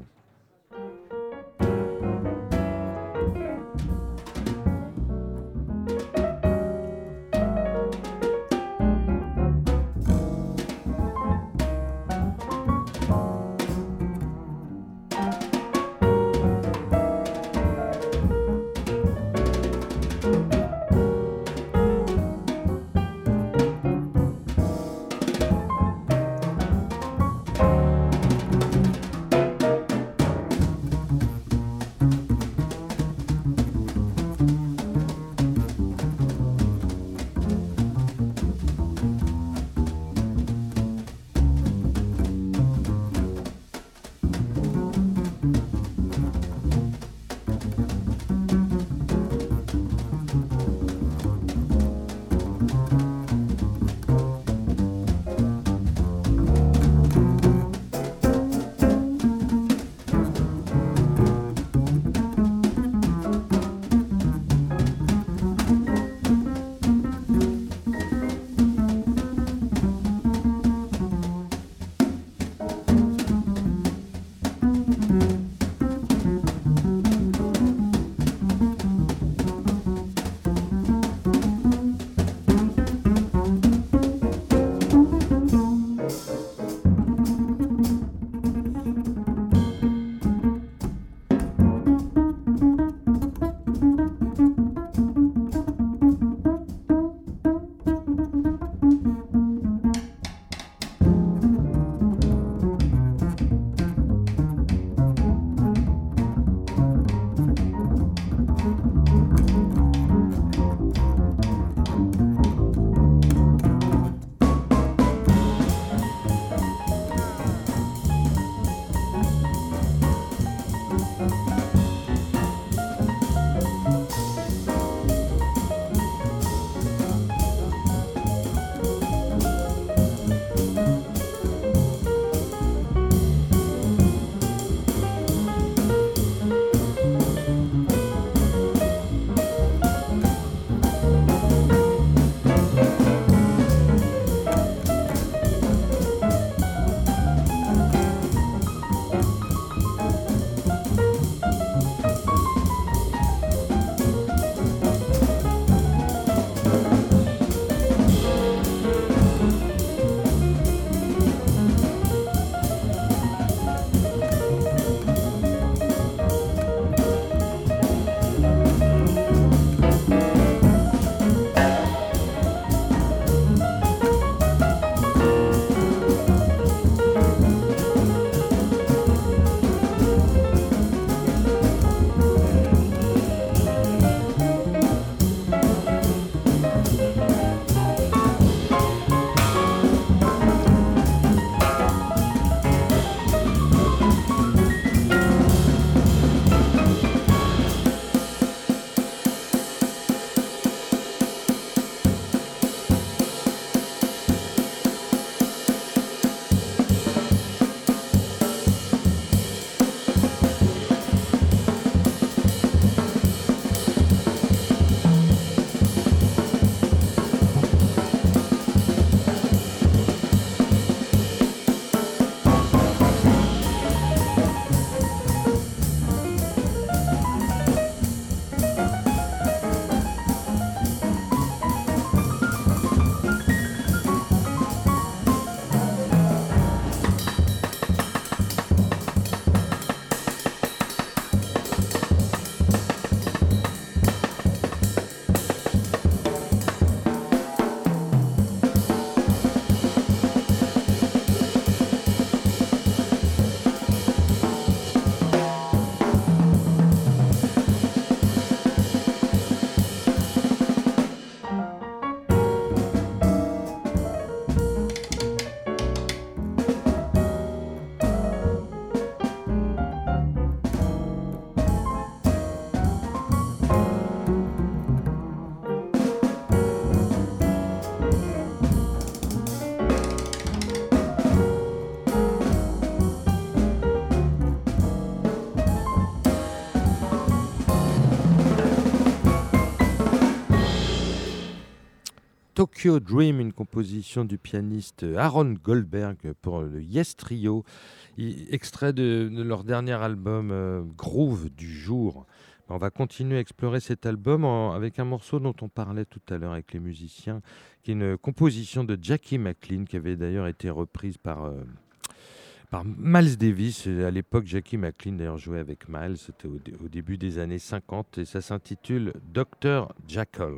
Speaker 2: Dream, une composition du pianiste Aaron Goldberg pour le Yes Trio, extrait de, leur dernier album euh, Groove du jour. On va continuer à explorer cet album avec un morceau dont on parlait tout à l'heure avec les musiciens, qui est une composition de Jackie McLean, qui avait d'ailleurs été reprise par, euh, Miles Davis. À l'époque, Jackie McLean d'ailleurs jouait avec Miles, c'était au, au, début des années 50, et ça s'intitule Dr. Jackal.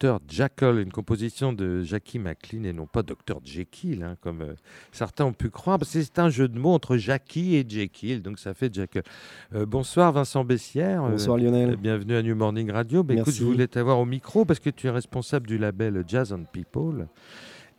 Speaker 2: Dr Jackal, une composition de Jackie McLean et non pas Dr Jekyll, hein, comme euh, certains ont pu croire, c'est un jeu de mots entre Jackie et Jekyll, donc ça fait Jackal. Euh, bonsoir Vincent Bessière. euh,
Speaker 5: Bonsoir Lionel.
Speaker 2: Bienvenue à New Morning Radio. Bah, écoute, je voulais t'avoir au micro parce que tu es responsable du label Jazz and People.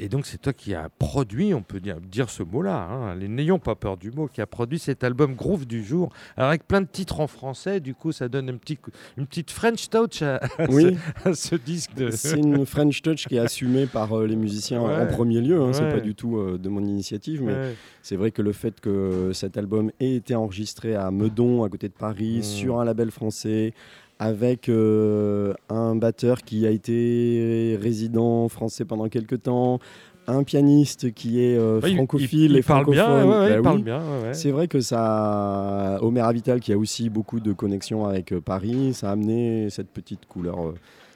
Speaker 2: Et donc, c'est toi qui as produit, on peut dire, dire ce mot-là, hein, n'ayons pas peur du mot, qui a produit cet album Groove du jour, avec plein de titres en français, du coup, ça donne un petit, coup- une petite French touch à, à
Speaker 5: Oui,
Speaker 2: ce, à ce disque de.
Speaker 5: c'est une French touch qui est assumée par euh, les musiciens en-
Speaker 2: Ouais.
Speaker 5: en premier lieu. hein, C'est
Speaker 2: Ouais.
Speaker 5: pas du tout euh, de mon initiative, mais
Speaker 2: Ouais.
Speaker 5: c'est vrai que le fait que cet album ait été enregistré à Meudon, à côté de Paris,
Speaker 2: Mm.
Speaker 5: sur un label français, avec euh, un batteur qui a été résident français pendant quelques temps, un pianiste qui est euh,
Speaker 2: Ouais,
Speaker 5: francophile
Speaker 2: il,
Speaker 5: et
Speaker 2: parle bien,
Speaker 5: francophone.
Speaker 2: ouais,
Speaker 5: Bah
Speaker 2: il parle
Speaker 5: oui.
Speaker 2: bien. ouais, ouais.
Speaker 5: C'est vrai que ça, Omer Avital, qui a aussi beaucoup de connexions avec euh, Paris, ça a amené cette petite couleur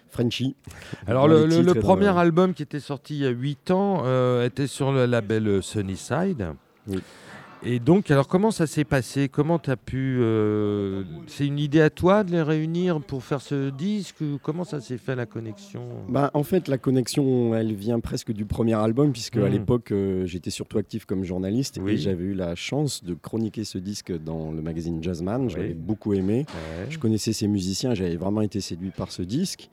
Speaker 5: Frenchy.
Speaker 2: Alors, le,
Speaker 5: dans
Speaker 2: premier album qui était sorti il y a 8 ans était sur le label Sunnyside.
Speaker 5: Oui.
Speaker 2: Et donc, alors comment ça s'est passé? Comment tu as pu. euh, C'est une idée à toi de les réunir pour faire ce disque Comment ça s'est fait la connexion?
Speaker 5: Bah, en fait, la connexion, elle vient presque du premier album, puisque à
Speaker 2: Mm.
Speaker 5: l'époque, euh, j'étais surtout actif comme journaliste
Speaker 2: Oui.
Speaker 5: et j'avais eu la chance de chroniquer ce disque dans le magazine Jazzman. Je
Speaker 2: Oui.
Speaker 5: l'avais beaucoup aimé.
Speaker 2: Ouais.
Speaker 5: Je connaissais ces musiciens, j'avais vraiment été séduit par ce disque.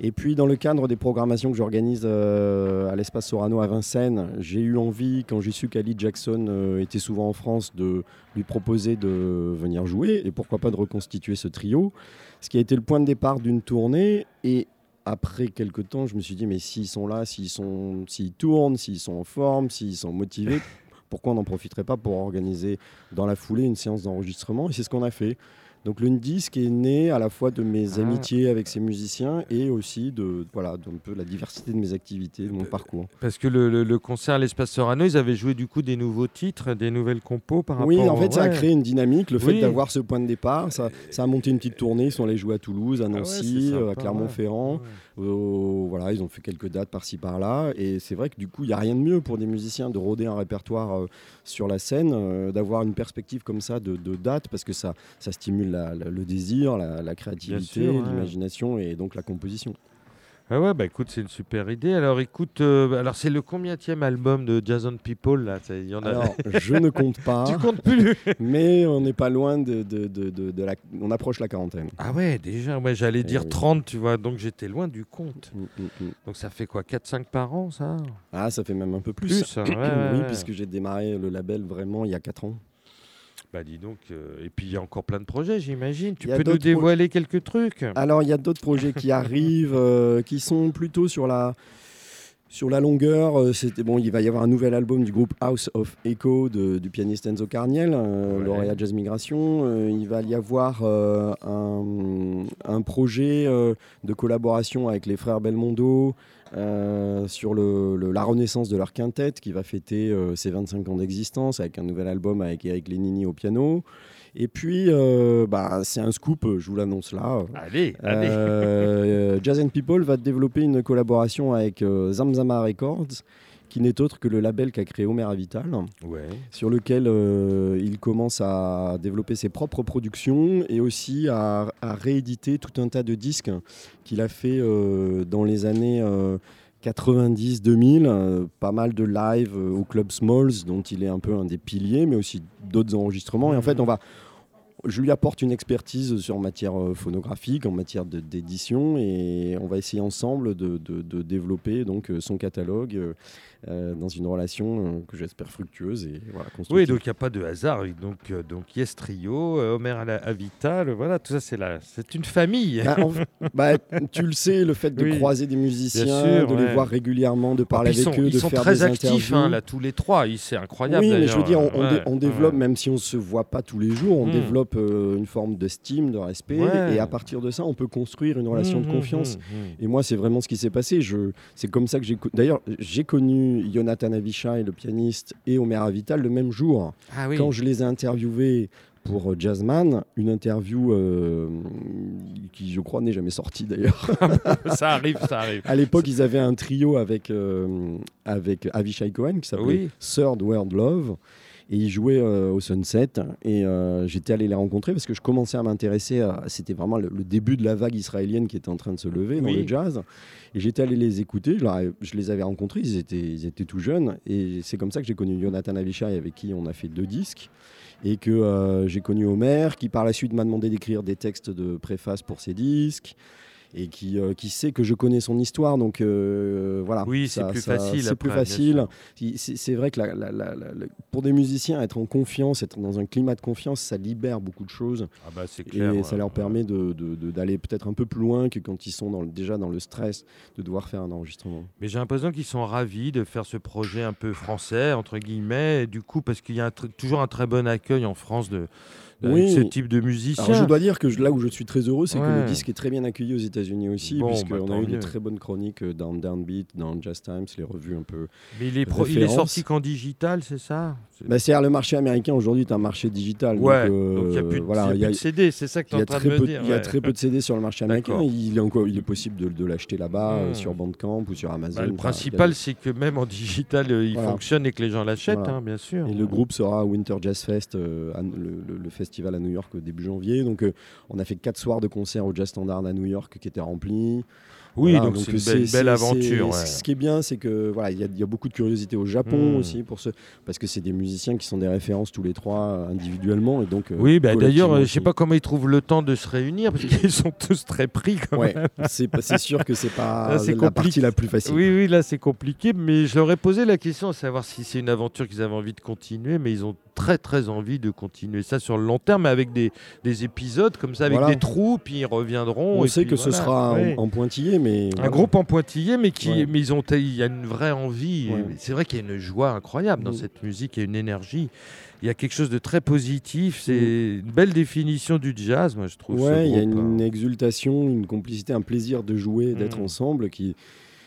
Speaker 5: Et puis, dans le cadre des programmations que j'organise euh, à l'Espace Sorano à Vincennes, j'ai eu envie, quand j'ai su qu'Ali Jackson euh, était souvent en France, de lui proposer de venir jouer et pourquoi pas de reconstituer ce trio. Ce qui a été le point de départ d'une tournée. Et après quelques temps, je me suis dit, mais s'ils sont là, s'ils sont, s'ils tournent, s'ils sont en forme, s'ils sont motivés, pourquoi on n'en profiterait pas pour organiser dans la foulée une séance d'enregistrement? Et c'est ce qu'on a fait. Donc le disque est né à la fois de mes
Speaker 2: Ah.
Speaker 5: amitiés avec ces musiciens et aussi de voilà d'un peu la diversité de mes activités, de mon parcours.
Speaker 2: Parce que le, le- le concert à l'Espace Sorano, ils avaient joué du coup des nouveaux titres, des nouvelles compos par
Speaker 5: Oui,
Speaker 2: rapport
Speaker 5: en fait, ça a créé une dynamique. Le fait
Speaker 2: Oui.
Speaker 5: d'avoir ce point de départ, ça, ça a monté une petite tournée. Ils sont allés jouer à Toulouse, à
Speaker 2: Ah ouais,
Speaker 5: Nancy, euh, à Clermont-Ferrand.
Speaker 2: ouais.
Speaker 5: Euh, voilà, ils ont fait quelques dates par-ci par-là. Et c'est vrai que du coup, il n'y a rien de mieux pour des musiciens de rôder un répertoire euh, sur la scène, euh, d'avoir une perspective comme ça de, de dates, parce que ça, ça stimule la- la- le désir, la, la créativité, l'imagination et donc la composition.
Speaker 2: Ah ouais, bah écoute, c'est une super idée. Alors écoute, euh, alors c'est le combienième album de Jazz on People là Il y en a.
Speaker 5: Alors, je ne compte pas,
Speaker 2: tu comptes plus
Speaker 5: mais on n'est pas loin de, de- de- la... On approche la quarantaine.
Speaker 2: Ah ouais, déjà, ouais, j'allais
Speaker 5: Eh
Speaker 2: dire
Speaker 5: oui.
Speaker 2: 30, tu vois, donc j'étais loin du compte.
Speaker 5: Mm, mm, mm.
Speaker 2: Donc ça fait quoi 4-5 par an, ça?
Speaker 5: Ah, ça fait même un peu plus.
Speaker 2: Plus, hein, ouais, ouais,
Speaker 5: oui, puisque j'ai démarré le label vraiment il y a 4 ans.
Speaker 2: Bah dis donc, euh, et puis il y a encore plein de projets, j'imagine. Tu peux nous dévoiler quelques trucs?
Speaker 5: Alors, il y a d'autres projets qui arrivent, euh, qui sont plutôt sur la, sur la longueur. Euh, C'était bon, il va y avoir un nouvel album du groupe House of Echo de- du pianiste Enzo Carniel, euh,
Speaker 2: Ouais.
Speaker 5: lauréat Jazz Migration. Euh, il va y avoir euh, un, un projet de collaboration avec les frères Belmondo. sur le, le- la renaissance de leur quintette qui va fêter ses 25 ans d'existence avec un nouvel album avec Eric Lénini au piano. Et puis, euh, bah, c'est un scoop, je vous l'annonce là.
Speaker 2: Allez, allez
Speaker 5: Euh, Jazz and People va développer une collaboration avec euh, Zamzama Records, qui n'est autre que le label qu'a créé Omer Avital,
Speaker 2: Ouais.
Speaker 5: sur lequel euh, il commence à développer ses propres productions et aussi à, à rééditer tout un tas de disques qu'il a fait euh, dans les années euh, 90-2000, euh, pas mal de live euh, au Club Smalls, dont il est un peu un des piliers, mais aussi d'autres enregistrements. Et en fait, on va, je lui apporte une expertise sur matière euh, phonographique, en matière d'édition, et on va essayer ensemble de, de- développer donc son catalogue euh, dans une relation euh, que j'espère fructueuse et voilà,
Speaker 2: Oui, donc il n'y a pas de hasard. Donc, euh, donc Yes Trio, Homer Avital, voilà, tout ça, c'est la... c'est une famille.
Speaker 5: Bah, en- bah, tu le sais, le fait de
Speaker 2: Oui,
Speaker 5: croiser des musiciens,
Speaker 2: sûr,
Speaker 5: de
Speaker 2: ouais.
Speaker 5: les voir régulièrement, de parler
Speaker 2: Puis ils
Speaker 5: avec
Speaker 2: sont,
Speaker 5: eux,
Speaker 2: ils
Speaker 5: de
Speaker 2: sont
Speaker 5: faire
Speaker 2: très
Speaker 5: des
Speaker 2: actifs, hein, là, tous les trois. C'est incroyable.
Speaker 5: oui, mais je veux dire, on, on dé-
Speaker 2: Ouais,
Speaker 5: on développe,
Speaker 2: ouais.
Speaker 5: même si on se voit pas tous les jours, on
Speaker 2: Mm.
Speaker 5: développe euh, une forme d'estime, de respect, et à partir de ça, on peut construire une relation de
Speaker 2: Mmh,
Speaker 5: confiance.
Speaker 2: mmh.
Speaker 5: Et moi, c'est vraiment ce qui s'est passé. Je, c'est comme ça que j'ai. D'ailleurs, j'ai connu Jonathan Avishai, le pianiste, et Omer Avital le même jour.
Speaker 2: Ah oui.
Speaker 5: Quand je les ai interviewés pour euh, Jazzman, une interview euh, qui, je crois, n'est jamais sortie d'ailleurs.
Speaker 2: ça arrive, ça arrive.
Speaker 5: À l'époque, ils avaient un trio avec, euh, avec Avishai Cohen qui s'appelait
Speaker 2: Oui.
Speaker 5: Third World Love. Et ils jouaient euh, au Sunset. Et euh, j'étais allé les rencontrer parce que je commençais à m'intéresser. à- C'était vraiment le, le début de la vague israélienne qui était en train de se lever dans
Speaker 2: Oui.
Speaker 5: le jazz. Et j'étais allé les écouter. Je, leur je les avais rencontrés. Ils étaient, ils étaient tout jeunes. Et c'est comme ça que j'ai connu Jonathan Avishai avec qui on a fait deux disques. Et que euh, j'ai connu Homer, qui par la suite m'a demandé d'écrire des textes de préface pour ses disques. Et qui, euh, qui sait que je connais son histoire, donc euh, voilà.
Speaker 2: Oui, c'est plus
Speaker 5: ça-
Speaker 2: facile
Speaker 5: C'est plus facile. C'est vrai que la- la- la- la- la- pour des musiciens, être en confiance, être dans un climat de confiance, ça libère beaucoup de choses
Speaker 2: Ah bah c'est
Speaker 5: et
Speaker 2: clair.
Speaker 5: ça
Speaker 2: ouais.
Speaker 5: leur permet de- de- de- d'aller peut-être un peu plus loin que quand ils sont dans le- déjà dans le stress de devoir faire un enregistrement.
Speaker 2: Mais j'ai l'impression qu'ils sont ravis de faire ce projet un peu français, entre guillemets, et du coup, parce qu'il y a un toujours un très bon accueil en France de, avec ce type de musicien.
Speaker 5: Alors je dois dire que je- là où je suis très heureux, c'est que le disque est très bien accueilli aux États-Unis aussi,
Speaker 2: Bon,
Speaker 5: puisqu'on
Speaker 2: bah,
Speaker 5: a eu des très bonnes chroniques euh, dans Downbeat, dans Jazz Times, les revues un peu.
Speaker 2: Mais il est, il est sorti qu'en digital, c'est ça?
Speaker 5: Bah, C'est-à-dire le marché américain aujourd'hui est un marché digital.
Speaker 2: Ouais,
Speaker 5: donc, euh,
Speaker 2: il n'y a plus de,
Speaker 5: voilà,
Speaker 2: y a CD, c'est ça que tu es en train de me dire.
Speaker 5: il y a
Speaker 2: ouais.
Speaker 5: très peu de CD sur le marché américain. Il est, encore, il est possible de, de l'acheter là-bas, euh,
Speaker 2: Hmm.
Speaker 5: sur Bandcamp ou sur Amazon.
Speaker 2: Bah, le
Speaker 5: Enfin,
Speaker 2: principal, c'est que même en digital, euh, il
Speaker 5: Voilà.
Speaker 2: fonctionne et que les gens l'achètent, hein, bien sûr.
Speaker 5: Et le groupe sera Winter Jazz Fest, euh, le, le- le festival à New York au début janvier. Donc euh, on a fait quatre soirs de concert au Jazz Standard à New York qui étaient remplis.
Speaker 2: Oui,
Speaker 5: Voilà,
Speaker 2: donc c'est une belle, aventure. ouais.
Speaker 5: Ce qui est bien, c'est que voilà, il y, a- il y a beaucoup de curiosité au Japon
Speaker 2: Hmm.
Speaker 5: aussi pour ce, parce que c'est des musiciens qui sont des références tous les trois individuellement et donc. euh,
Speaker 2: Oui, bah, d'ailleurs, je sais pas comment ils trouvent le temps de se réunir parce qu'ils sont tous très pris
Speaker 5: Ouais, c'est sûr que c'est pas
Speaker 2: Là,
Speaker 5: la
Speaker 2: compliqué.
Speaker 5: partie la plus facile.
Speaker 2: Oui, oui, là c'est compliqué, mais je leur ai posé la question à savoir si c'est une aventure qu'ils avaient envie de continuer, mais ils ont très très envie de continuer ça sur le long terme, mais avec des, des épisodes comme ça, avec
Speaker 5: Voilà.
Speaker 2: des trous, puis ils reviendront.
Speaker 5: On
Speaker 2: et
Speaker 5: sait que ce sera en-
Speaker 2: Ouais.
Speaker 5: en, pointillé, mais
Speaker 2: Un
Speaker 5: voilà.
Speaker 2: groupe en pointillé, mais qui,
Speaker 5: Ouais.
Speaker 2: mais ils ont, il y a une vraie envie.
Speaker 5: Ouais.
Speaker 2: C'est vrai qu'il y a une joie incroyable dans
Speaker 5: Mm.
Speaker 2: cette musique, il y a une énergie. Il y a quelque chose de très positif. C'est
Speaker 5: Mm.
Speaker 2: une belle définition du jazz, moi je trouve.
Speaker 5: Ouais, il y a une,
Speaker 2: hein.
Speaker 5: exultation, une complicité, un plaisir de jouer, d'être
Speaker 2: Mm.
Speaker 5: ensemble, qui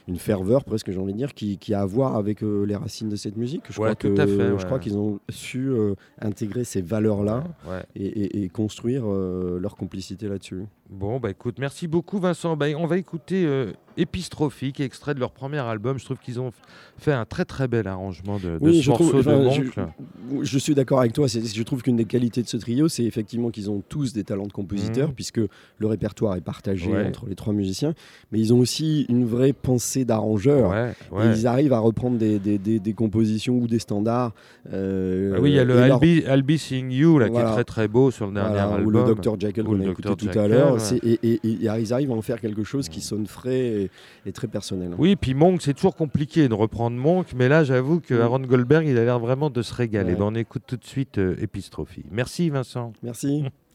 Speaker 5: une ferveur presque, j'ai envie de dire, qui, qui a à voir avec euh, les racines de cette musique. Je
Speaker 2: Ouais,
Speaker 5: crois que
Speaker 2: à fait, ouais.
Speaker 5: je crois qu'ils ont su euh, intégrer ces valeurs-là
Speaker 2: Ouais.
Speaker 5: et, et- et construire euh, leur complicité là-dessus.
Speaker 2: Bon, bah écoute, merci beaucoup Vincent. Bah, on va écouter euh, Épistrophique, extrait de leur premier album. Je trouve qu'ils ont fait un très très bel arrangement de, de
Speaker 5: Oui,
Speaker 2: ce
Speaker 5: je trouve-
Speaker 2: de
Speaker 5: je- suis d'accord avec toi. Je trouve qu'une des qualités de ce trio, c'est effectivement qu'ils ont tous des talents de compositeurs,
Speaker 2: Mhm.
Speaker 5: puisque le répertoire est partagé
Speaker 2: Ouais.
Speaker 5: entre les trois musiciens. Mais ils ont aussi une vraie pensée d'arrangeur.
Speaker 2: Ouais,
Speaker 5: Et
Speaker 2: ouais.
Speaker 5: ils arrivent à reprendre des, des- des- des compositions ou des standards. euh,
Speaker 2: Ah oui, il y a le
Speaker 5: leur-
Speaker 2: I'll be, I'll Be Seeing You là, qui est très très beau sur le dernier
Speaker 5: voilà,
Speaker 2: album.
Speaker 5: ou le Dr. Jekyll qu'on a écouté tout à l'heure.
Speaker 2: Ouais.
Speaker 5: Et, et- et ils arrivent à en faire quelque chose qui sonne frais et, et très personnel.
Speaker 2: Oui, puis Monk, c'est toujours compliqué de reprendre Monk, mais là, j'avoue que
Speaker 5: Mm.
Speaker 2: Aaron Goldberg, il a l'air vraiment de se régaler.
Speaker 5: Ouais.
Speaker 2: Ben, on écoute tout de suite euh. Merci Vincent.
Speaker 5: Merci.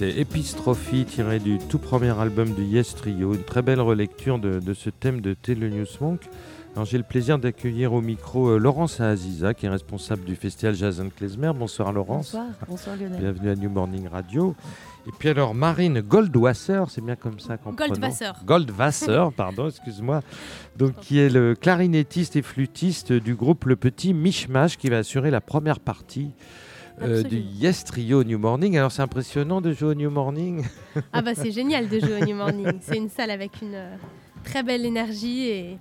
Speaker 2: c'était Epistrophe tiré du tout premier album de Yes Trio, une très belle relecture de, de ce thème de Thelonious Monk. Alors j'ai le plaisir d'accueillir au micro euh, Laurence Aziza, qui est responsable du festival Jazz and Klezmer. Bonsoir Laurence.
Speaker 6: Bonsoir, bonsoir Lionel.
Speaker 2: Bienvenue à New Morning Radio. Et puis alors Marine Goldwasser, c'est bien comme ça qu'on prononce.
Speaker 7: Goldwasser.
Speaker 2: Goldwasser, pardon, excuse-moi. Donc qui est le clarinettiste et flûtiste du groupe Le Petit Mishmash qui va assurer la première partie euh, du. Yes Trio New Morning. Alors c'est impressionnant de jouer au New Morning.
Speaker 7: Ah bah c'est génial de jouer au New Morning. C'est une salle avec une euh, très belle énergie et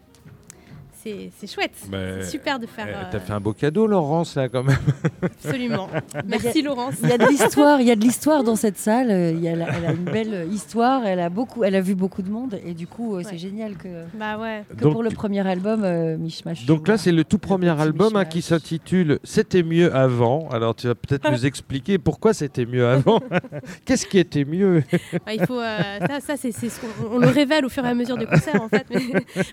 Speaker 7: c'est c'est chouette.
Speaker 2: Mais,
Speaker 7: C'est super de faire.
Speaker 2: Eh,
Speaker 7: euh,
Speaker 2: T'as fait un beau cadeau Laurence là quand même.
Speaker 7: Absolument. Merci Laurence.
Speaker 6: Il y a de l'histoire, il y a de l'histoire dans cette salle. euh, il y a la- elle a une belle euh, histoire. Elle a beaucoup, elle a vu beaucoup de monde et du coup, euh, c'est génial que,
Speaker 7: Bah ouais.
Speaker 6: que
Speaker 2: Donc,
Speaker 6: pour le premier album, euh, Mishmash.
Speaker 2: Donc là, c'est le tout premier album hein, qui s'intitule C'était mieux avant. Alors tu vas peut-être nous expliquer pourquoi c'était mieux avant. Qu'est-ce qui était mieux?
Speaker 7: Bah, il faut, euh, ça, ça c'est, c'est ce qu'on on le révèle au fur et à mesure des concerts en fait. Mais,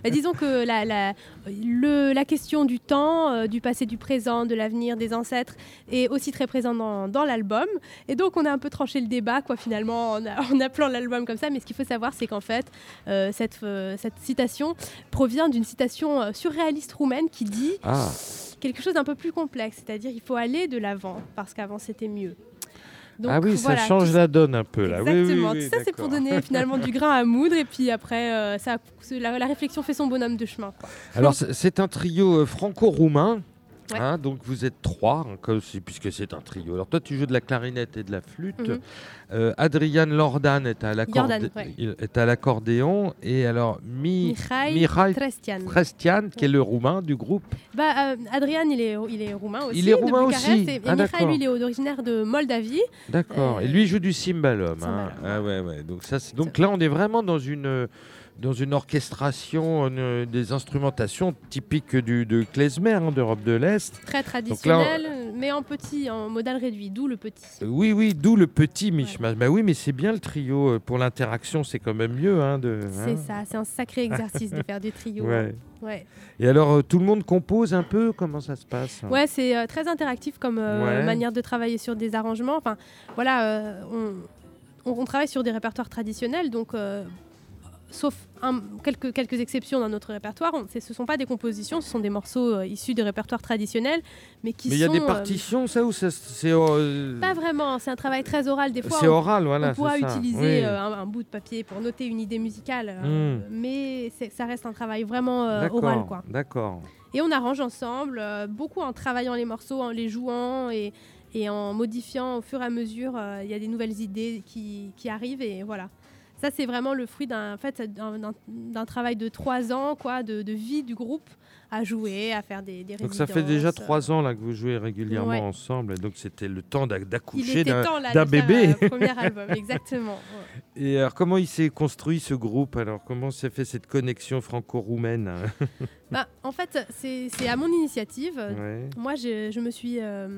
Speaker 7: bah, disons que la, la, le- la question du temps, euh, du passé, du présent, de l'avenir, des ancêtres est aussi très présente dans, dans l'album. Et donc on a un peu tranché le débat quoi finalement en, a- en appelant l'album comme ça. Mais ce qu'il faut savoir c'est qu'en fait euh, cette, euh, cette citation provient d'une citation surréaliste roumaine qui dit
Speaker 2: Ah,
Speaker 7: quelque chose d'un peu plus complexe, c'est-à-dire il faut aller de l'avant parce qu'avant c'était mieux. Donc,
Speaker 2: ah oui,
Speaker 7: voilà,
Speaker 2: ça change la donne un peu là. Oui, oui,
Speaker 7: Exactement.
Speaker 2: oui,
Speaker 7: Tout ça, c'est pour donner finalement du grain à moudre. Et puis après, euh, ça, la, la réflexion fait son bonhomme de chemin. quoi.
Speaker 2: Alors c'est c'est un trio euh, franco-roumain.
Speaker 7: Ouais.
Speaker 2: hein, donc vous êtes trois, hein, puisque c'est un trio. Alors toi tu joues de la clarinette et de la flûte. Euh, Adrian Lordan est à
Speaker 7: ouais.
Speaker 2: l'accordéon et alors Mi Mihai
Speaker 7: Trestian.
Speaker 2: Trestian qui est le roumain du groupe.
Speaker 7: Bah, euh, Adrian, il est, il est roumain aussi.
Speaker 2: Il est roumain aussi.
Speaker 7: Et, et
Speaker 2: Ah, d'accord.
Speaker 7: lui, il est originaire de Moldavie.
Speaker 2: D'accord.
Speaker 7: Euh,
Speaker 2: Et lui il joue du cymbalum. hein. Ah ouais ouais. Donc ça donc là on est vraiment dans une dans une orchestration des instrumentations typiques du, de klezmer hein, d'Europe de l'Est.
Speaker 7: Très
Speaker 2: là,
Speaker 7: traditionnel, mais en petit, en modal réduit, d'où le petit.
Speaker 2: Oui, oui, d'où le petit mishmash. Bah oui, mais c'est bien le trio. euh, Pour l'interaction, c'est quand même mieux. Hein, de,
Speaker 7: C'est
Speaker 2: hein.
Speaker 7: ça, c'est un sacré exercice de faire du trio.
Speaker 2: Ouais.
Speaker 7: Ouais.
Speaker 2: Et alors, euh, tout le monde compose un peu Comment ça se passe
Speaker 7: Ouais, c'est euh, très interactif comme euh,
Speaker 2: Ouais.
Speaker 7: manière de travailler sur des arrangements. Enfin, voilà, on, on- on travaille sur des répertoires traditionnels, donc sauf un- quelques, quelques exceptions dans notre répertoire, on- ce ne sont pas des compositions, ce sont des morceaux euh, issus des répertoires traditionnels, mais qui
Speaker 2: Mais il y a
Speaker 7: sont
Speaker 2: des
Speaker 7: euh,
Speaker 2: partitions, ça, ou c'est euh,
Speaker 7: pas vraiment. C'est un travail très oral. Des fois,
Speaker 2: c'est oral, voilà.
Speaker 7: on pourra
Speaker 2: ça.
Speaker 7: utiliser
Speaker 2: Oui.
Speaker 7: un, un bout de papier pour noter une idée musicale, euh,
Speaker 2: Mm.
Speaker 7: mais ça reste un travail vraiment oral,
Speaker 2: D'accord,
Speaker 7: quoi.
Speaker 2: D'accord.
Speaker 7: Et on arrange ensemble, beaucoup en travaillant les morceaux, en les jouant et, et en modifiant au fur et à mesure. Il y a des nouvelles idées qui, qui arrivent et voilà. Ça, c'est vraiment le fruit d'un en fait, d'un- d'un- d'un travail de trois ans quoi, de, de vie du groupe à jouer, à faire des, des
Speaker 2: Donc ça fait déjà
Speaker 7: résidences.
Speaker 2: trois ans là que vous jouez régulièrement
Speaker 7: Ouais.
Speaker 2: ensemble. Et donc c'était le temps d'accoucher d'un
Speaker 7: temps là,
Speaker 2: d'un
Speaker 7: de faire,
Speaker 2: bébé.
Speaker 7: euh, premier album, exactement. ouais.
Speaker 2: Et alors comment il s'est construit ce groupe? Alors comment s'est fait cette connexion franco-roumaine?
Speaker 7: Bah, en fait, c'est c'est à mon initiative.
Speaker 2: Ouais.
Speaker 7: Moi, je, je me suis, euh,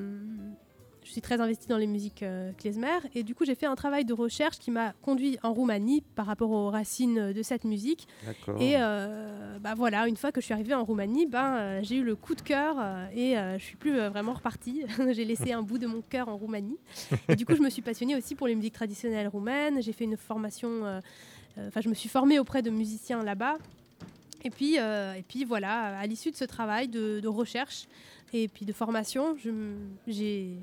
Speaker 7: je suis très investie dans les musiques euh, klezmer et du coup, j'ai fait un travail de recherche qui m'a conduit en Roumanie par rapport aux racines de cette musique. Et euh, bah voilà, une fois que je suis arrivée en Roumanie, ben euh, j'ai eu le coup de cœur euh, et euh, je suis plus euh, vraiment repartie. j'ai laissé un bout de mon cœur en Roumanie. Et du coup, je me suis passionnée aussi pour les musiques traditionnelles roumaines. J'ai fait une formation, euh, euh, enfin, je me suis formée auprès de musiciens là-bas. Et puis, euh, et puis voilà, à l'issue de ce travail de, de recherche et puis de formation, j'ai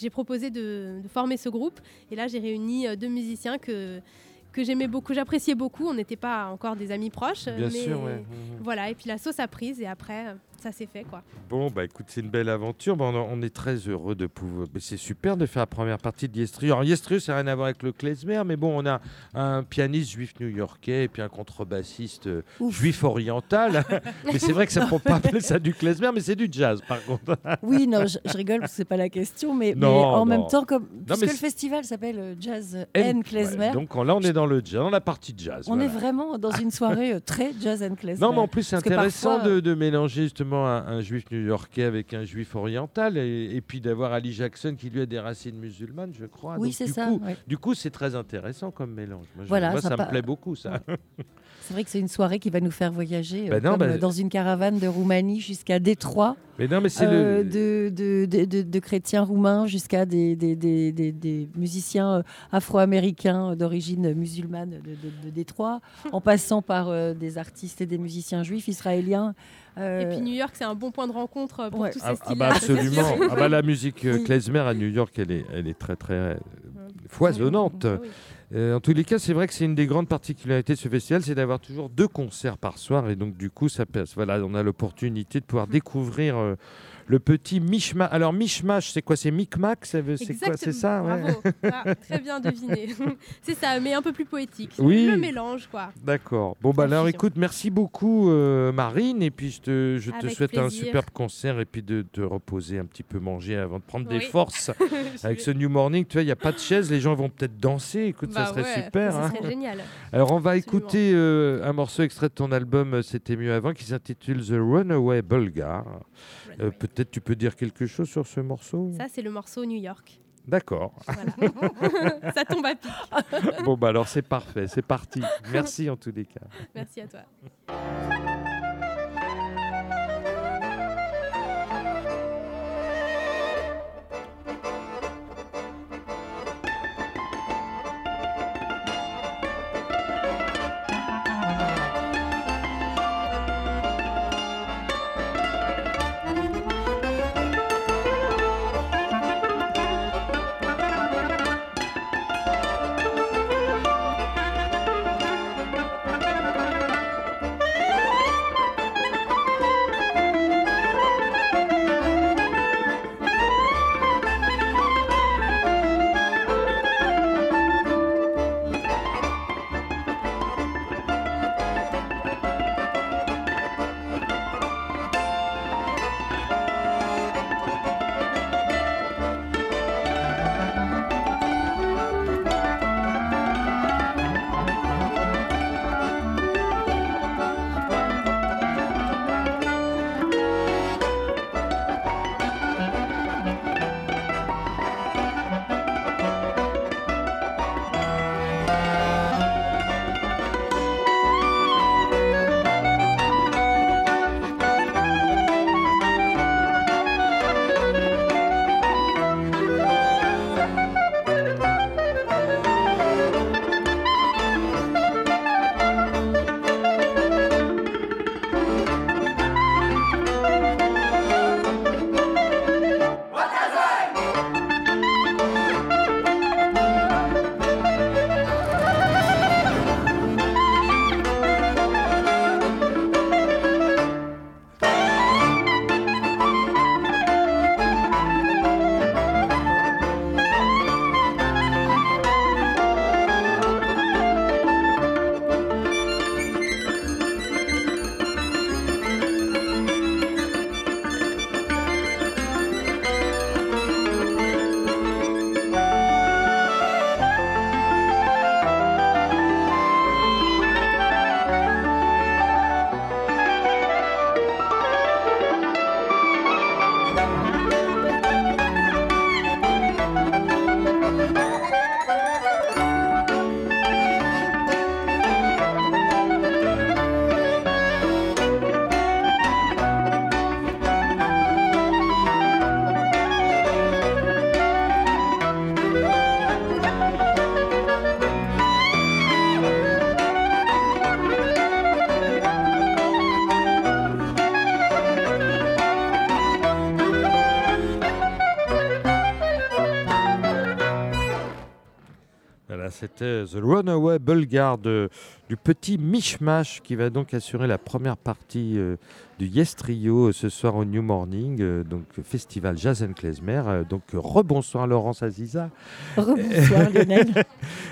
Speaker 7: j'ai proposé de, de former ce groupe. Et là, j'ai réuni euh, deux musiciens que, que j'aimais beaucoup, j'appréciais beaucoup. On n'était pas encore des amis proches.
Speaker 2: Bien
Speaker 7: mais
Speaker 2: sûr, ouais. Mhm.
Speaker 7: Voilà, et puis la sauce a prise et après, euh, ça s'est fait quoi.
Speaker 2: Bon, bah écoute, c'est une belle aventure. Bon, on, est très heureux de pouvoir. C'est super de faire la première partie de Yestrieux. Alors, Yestrieux, ça n'a rien à voir avec le klezmer, mais bon, on a un pianiste juif new-yorkais et puis un contrebassiste euh,
Speaker 6: Ouf.
Speaker 2: juif oriental. mais c'est vrai que ça ne peut pas appeler ça du klezmer, mais c'est du jazz, par contre.
Speaker 6: Oui, non, je, je rigole parce que c'est pas la question, mais, en
Speaker 2: non.
Speaker 6: même temps, comme puisque
Speaker 2: mais
Speaker 6: le festival s'appelle euh, Jazz
Speaker 2: And-
Speaker 6: and Klezmer,
Speaker 2: Ouais, donc on- là, on est dans le jazz, dans la partie jazz.
Speaker 6: on est vraiment dans une soirée euh, très Jazz and Klezmer.
Speaker 2: Non, mais en plus, c'est
Speaker 6: Parce que
Speaker 2: intéressant
Speaker 6: parfois,
Speaker 2: de, de mélanger justement justement un, un juif new-yorkais avec un juif oriental, et, et puis d'avoir Ali Jackson qui lui a des racines musulmanes, je crois.
Speaker 6: Oui, c'est
Speaker 2: du
Speaker 6: ça.
Speaker 2: coup-
Speaker 6: ouais.
Speaker 2: Du coup, c'est très intéressant comme mélange. Moi, je-
Speaker 6: Voilà,
Speaker 2: moi,
Speaker 6: ça
Speaker 2: me plaît beaucoup, ça.
Speaker 6: C'est vrai que c'est une soirée qui va nous faire voyager euh,
Speaker 2: Bah non,
Speaker 6: comme,
Speaker 2: bah-
Speaker 6: dans une caravane de Roumanie jusqu'à Détroit,
Speaker 2: Mais non, mais c'est
Speaker 6: euh,
Speaker 2: le.
Speaker 6: de, de, de- de- de chrétiens roumains jusqu'à des, des, des- des- des musiciens euh, afro-américains d'origine musulmane de, de- de Détroit, en passant par euh, des artistes et des musiciens juifs israéliens. euh,
Speaker 7: Et puis New York, c'est un bon point de rencontre pour
Speaker 6: Ouais.
Speaker 7: tous ces
Speaker 2: Ah, ah
Speaker 7: styles
Speaker 2: bah absolument. Ah bah la musique euh, klezmer à New York, elle est, elle est très très foisonnante.
Speaker 7: oui.
Speaker 2: Euh, en tous les cas, c'est vrai que c'est une des grandes particularités de ce festival, c'est d'avoir toujours deux concerts par soir, et donc du coup, ça passe. Voilà, on a l'opportunité de pouvoir découvrir euh, le petit mishmash. Alors mishmash, c'est quoi C'est micmac C'est quoi C'est ça ouais.
Speaker 7: Bravo. Ah, très bien deviné. c'est ça, mais un peu plus poétique.
Speaker 2: Oui.
Speaker 7: Le mélange, quoi.
Speaker 2: D'accord. Bon bah alors écoute, merci beaucoup euh, Marine, et puis je te, je te
Speaker 7: Avec
Speaker 2: souhaite un superbe concert, et puis de te reposer un petit peu, manger avant de prendre des forces. Avec ce New Morning, tu vois, il n'y a pas de chaise, les gens vont peut-être danser. Écoute, ça
Speaker 7: Bah
Speaker 2: serait
Speaker 7: ouais,
Speaker 2: super.
Speaker 7: Ça
Speaker 2: hein.
Speaker 7: serait génial.
Speaker 2: Alors, on va
Speaker 7: Absolument.
Speaker 2: écouter euh, un morceau extrait de ton album euh, C'était mieux avant, qui s'intitule The Runaway Bulgar. Euh, Peut-être tu peux dire quelque chose sur ce morceau
Speaker 7: Ça, c'est le morceau New York.
Speaker 2: D'accord.
Speaker 7: Voilà. ça tombe à pic.
Speaker 2: bon, bah alors c'est parfait, c'est parti. Merci en tous les cas.
Speaker 7: Merci à toi.
Speaker 2: C'était The Runaway Bulgar de- du petit Mishmash qui va donc assurer la première partie euh, du Yes Trio euh, ce soir au New Morning, euh, donc festival Jazz and Klezmer. Euh, donc rebonsoir Laurence Aziza.
Speaker 6: Rebonsoir Lionel.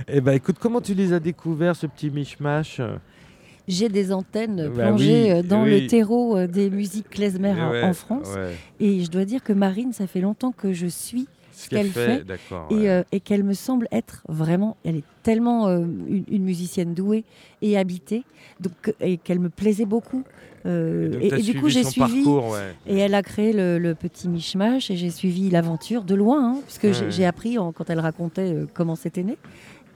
Speaker 2: Eh ben écoute, comment tu les as découverts ce petit Mishmash?
Speaker 6: J'ai des antennes
Speaker 2: Bah
Speaker 6: plongées
Speaker 2: oui,
Speaker 6: dans
Speaker 2: oui.
Speaker 6: le terreau des musiques klezmer en-
Speaker 2: Ouais,
Speaker 6: en France.
Speaker 2: ouais.
Speaker 6: Et je dois dire que Marine, ça fait longtemps que je suis
Speaker 2: Ce
Speaker 6: qu'elle
Speaker 2: fait,
Speaker 6: fait,
Speaker 2: d'accord.
Speaker 6: et,
Speaker 2: ouais.
Speaker 6: euh, et qu'elle me semble être vraiment, elle est tellement euh, une, une musicienne douée et habitée, donc, et qu'elle me plaisait beaucoup. Euh, et, du coup, j'ai suivi.
Speaker 2: parcours, ouais.
Speaker 6: Et elle a créé le, le petit mishmash et j'ai suivi l'aventure de loin, hein, parce que j'ai-
Speaker 2: Ouais.
Speaker 6: j'ai appris en- quand elle racontait euh, comment c'était né.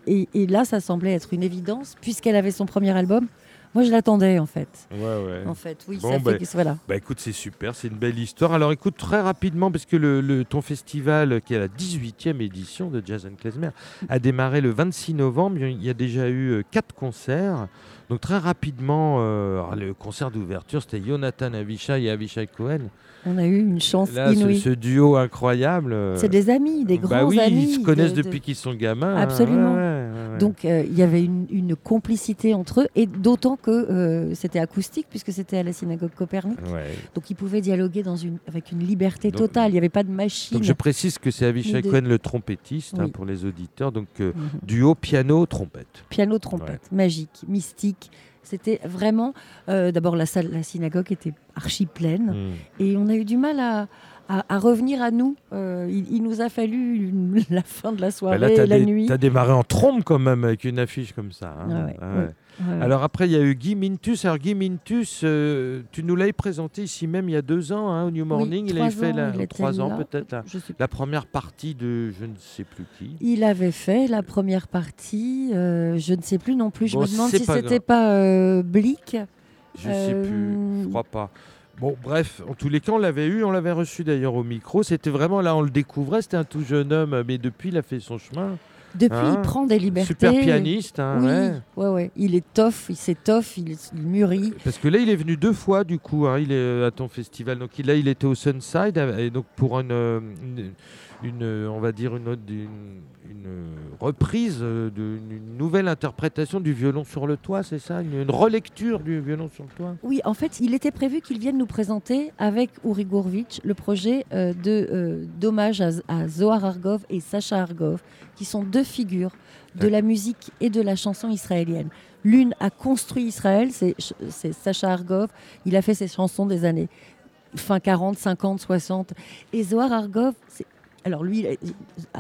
Speaker 6: Et là, ça semblait être une évidence, puisqu'elle avait son premier album. Moi, je l'attendais en fait.
Speaker 2: Ouais, ouais.
Speaker 6: En fait, oui,
Speaker 2: Bon,
Speaker 6: ça fait que voilà.
Speaker 2: Bah écoute, c'est super, c'est une belle histoire. Alors écoute, très rapidement, parce que le, le- ton festival, qui est la 18e édition de Jazz and Klezmer, a démarré le 26 novembre. Il y a déjà eu euh, quatre concerts. Donc très rapidement, euh, le concert d'ouverture, c'était Jonathan Avishai et Avishai Cohen.
Speaker 6: On a eu une chance
Speaker 2: Là,
Speaker 6: inouïe.
Speaker 2: ce duo incroyable. euh,
Speaker 6: C'est des amis, des grands
Speaker 2: bah oui,
Speaker 6: amis.
Speaker 2: ils se connaissent
Speaker 6: de- de-
Speaker 2: depuis qu'ils sont gamins. hein.
Speaker 6: Absolument.
Speaker 2: Ouais, ouais, ouais, ouais.
Speaker 6: Donc euh, il y avait une, une complicité entre eux, et d'autant que euh, c'était acoustique, puisque c'était à la synagogue Copernic. Donc ils pouvaient dialoguer dans une, avec une liberté
Speaker 2: Donc-
Speaker 6: totale. Il n'y avait pas de machine.
Speaker 2: Donc je précise que c'est Avishai
Speaker 6: de-
Speaker 2: Cohen le trompettiste hein, pour les auditeurs. Donc euh,
Speaker 6: Mhm.
Speaker 2: duo piano-trompette.
Speaker 6: Piano, trompette, magique, mystique. C'était vraiment. euh, D'abord, la salle, la synagogue était archi pleine,
Speaker 2: Mm.
Speaker 6: et on a eu du mal à, à- à revenir à nous. Euh, il, il nous a fallu une- la fin de la
Speaker 2: Bah
Speaker 6: soirée,
Speaker 2: là, t'as
Speaker 6: la nuit.
Speaker 2: t'as démarré en trombe quand même avec une affiche comme ça. hein.
Speaker 6: Ah ouais,
Speaker 2: Ah
Speaker 6: ouais.
Speaker 2: ouais.
Speaker 6: Ouais.
Speaker 2: Alors après, il y a eu Guy Mintus. Alors Guy Mintus, euh, tu nous l'avais présenté ici même il y a deux ans hein, au New Morning. il avait fait la, trois ans peut-être la,
Speaker 6: sais
Speaker 2: la première partie de je ne sais plus qui.
Speaker 6: Il avait fait la première partie, euh, je ne sais plus non plus. Je me demande si c'était pas euh, Blick.
Speaker 2: Je sais plus,
Speaker 6: Euh,
Speaker 2: je crois pas. Bon, bref, en tous les cas, on l'avait eu, on l'avait reçu d'ailleurs au micro. C'était vraiment là, on le découvrait. C'était un tout jeune homme, mais depuis, il a fait son chemin.
Speaker 6: Depuis,
Speaker 2: Hein
Speaker 6: il prend des libertés.
Speaker 2: Super pianiste, hein,
Speaker 6: oui,
Speaker 2: ouais.
Speaker 6: ouais, ouais. Il est tough, il s'étoffe, il, il mûrit.
Speaker 2: Parce que là, il est venu deux fois, du coup, hein, il est euh, à ton festival. Donc là, il était au Sunside, euh, et donc pour une, euh, une, une, on va dire une, autre- une, une reprise, euh, de- une nouvelle interprétation du violon sur le toit, c'est ça? Une, une relecture du violon sur le toit?
Speaker 6: Oui, en fait, il était prévu qu'il vienne nous présenter avec Uri Gourvitch le projet euh, de euh, d'hommage à, à Zohar Argov et Sacha Argov, qui sont deux figures de
Speaker 2: Ouais.
Speaker 6: la musique et de la chanson israélienne. L'une a construit Israël, c'est c'est Sacha Argov. Il a fait ses chansons des années fin 40, 50, 60. Et Zohar Argov, c'est- alors lui,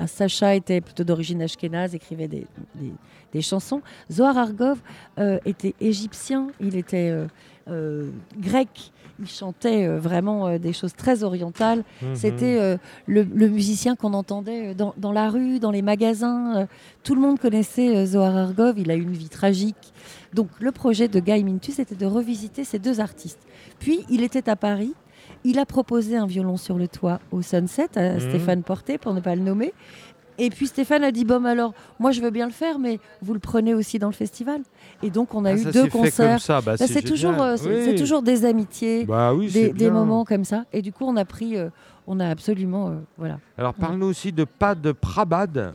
Speaker 6: Sacha était plutôt d'origine ashkénaze, écrivait des, des- des chansons. Zohar Argov euh, était égyptien, il était euh, euh, grec, il chantait vraiment des choses très orientales.
Speaker 2: Mhm.
Speaker 6: C'était le, le musicien qu'on entendait dans, dans la rue, dans les magasins. tout le monde connaissait Zohar Argov, il a eu une vie tragique. Donc le projet de Guy Mintus c'était de revisiter ces deux artistes. Puis il était à Paris, il a proposé un violon sur le toit au Sunset à
Speaker 2: Mhm.
Speaker 6: Stéphane Porté, pour ne pas le nommer. Et puis Stéphane a dit bon alors moi je veux bien le faire mais vous le prenez aussi dans le festival. Et donc on a
Speaker 2: Ah,
Speaker 6: eu deux concerts.
Speaker 2: ça, bah,
Speaker 6: Bah, c'est toujours, euh, c'est
Speaker 2: Oui.
Speaker 6: toujours des amitiés,
Speaker 2: Bah oui,
Speaker 6: des, moments comme ça. Et du coup, on a pris, euh, on a absolument, euh, voilà,
Speaker 2: Alors parle-nous aussi de Pad Prabad.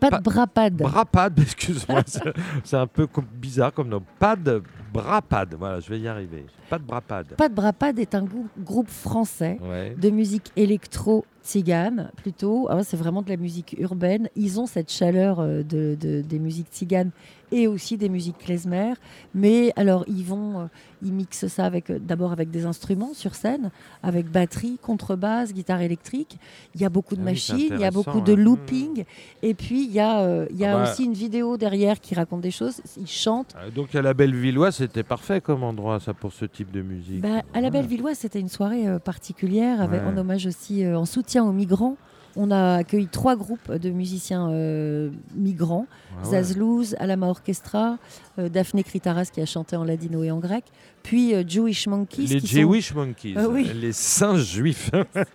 Speaker 6: pas
Speaker 2: Pas-
Speaker 6: de brapade.
Speaker 2: Brapad, excuse-moi, c'est- c'est un peu bizarre comme nom. Pad Brapad, voilà, je vais y arriver. Pas de Brapad.
Speaker 6: Pas de brapade est un grou- groupe français
Speaker 2: Ouais.
Speaker 6: de musique électro tzigane plutôt. Ah ouais, c'est vraiment de la musique urbaine. Ils ont cette chaleur euh, de, de- des musiques tziganes et aussi des musiques klezmer. Mais alors, ils vont, euh, ils mixent ça avec euh, d'abord avec des instruments sur scène, avec batterie, contrebasse, guitare électrique. Il y a beaucoup de
Speaker 2: Ah oui,
Speaker 6: machines, il y a beaucoup de
Speaker 2: hein.
Speaker 6: looping. Et puis, il y a, euh, il y a
Speaker 2: Ah bah.
Speaker 6: aussi une vidéo derrière qui raconte des choses. Ils chantent.
Speaker 2: Donc à la Bellevilloise, c'était parfait comme endroit ça pour ce type de musique.
Speaker 6: Bah, à la. Bellevilloise, c'était une soirée euh, particulière, avec,
Speaker 2: Ouais.
Speaker 6: en hommage aussi, euh, en soutien aux migrants. On a accueilli trois groupes de musiciens euh, migrants,
Speaker 2: Ah ouais.
Speaker 6: Zazlouz, Alama Orchestra, Daphné Kritaras qui a chanté en ladino et en grec, puis euh, Jewish Monkeys
Speaker 2: Les
Speaker 6: sont
Speaker 2: Jewish Monkeys,
Speaker 6: Ah oui.
Speaker 2: les singes juifs.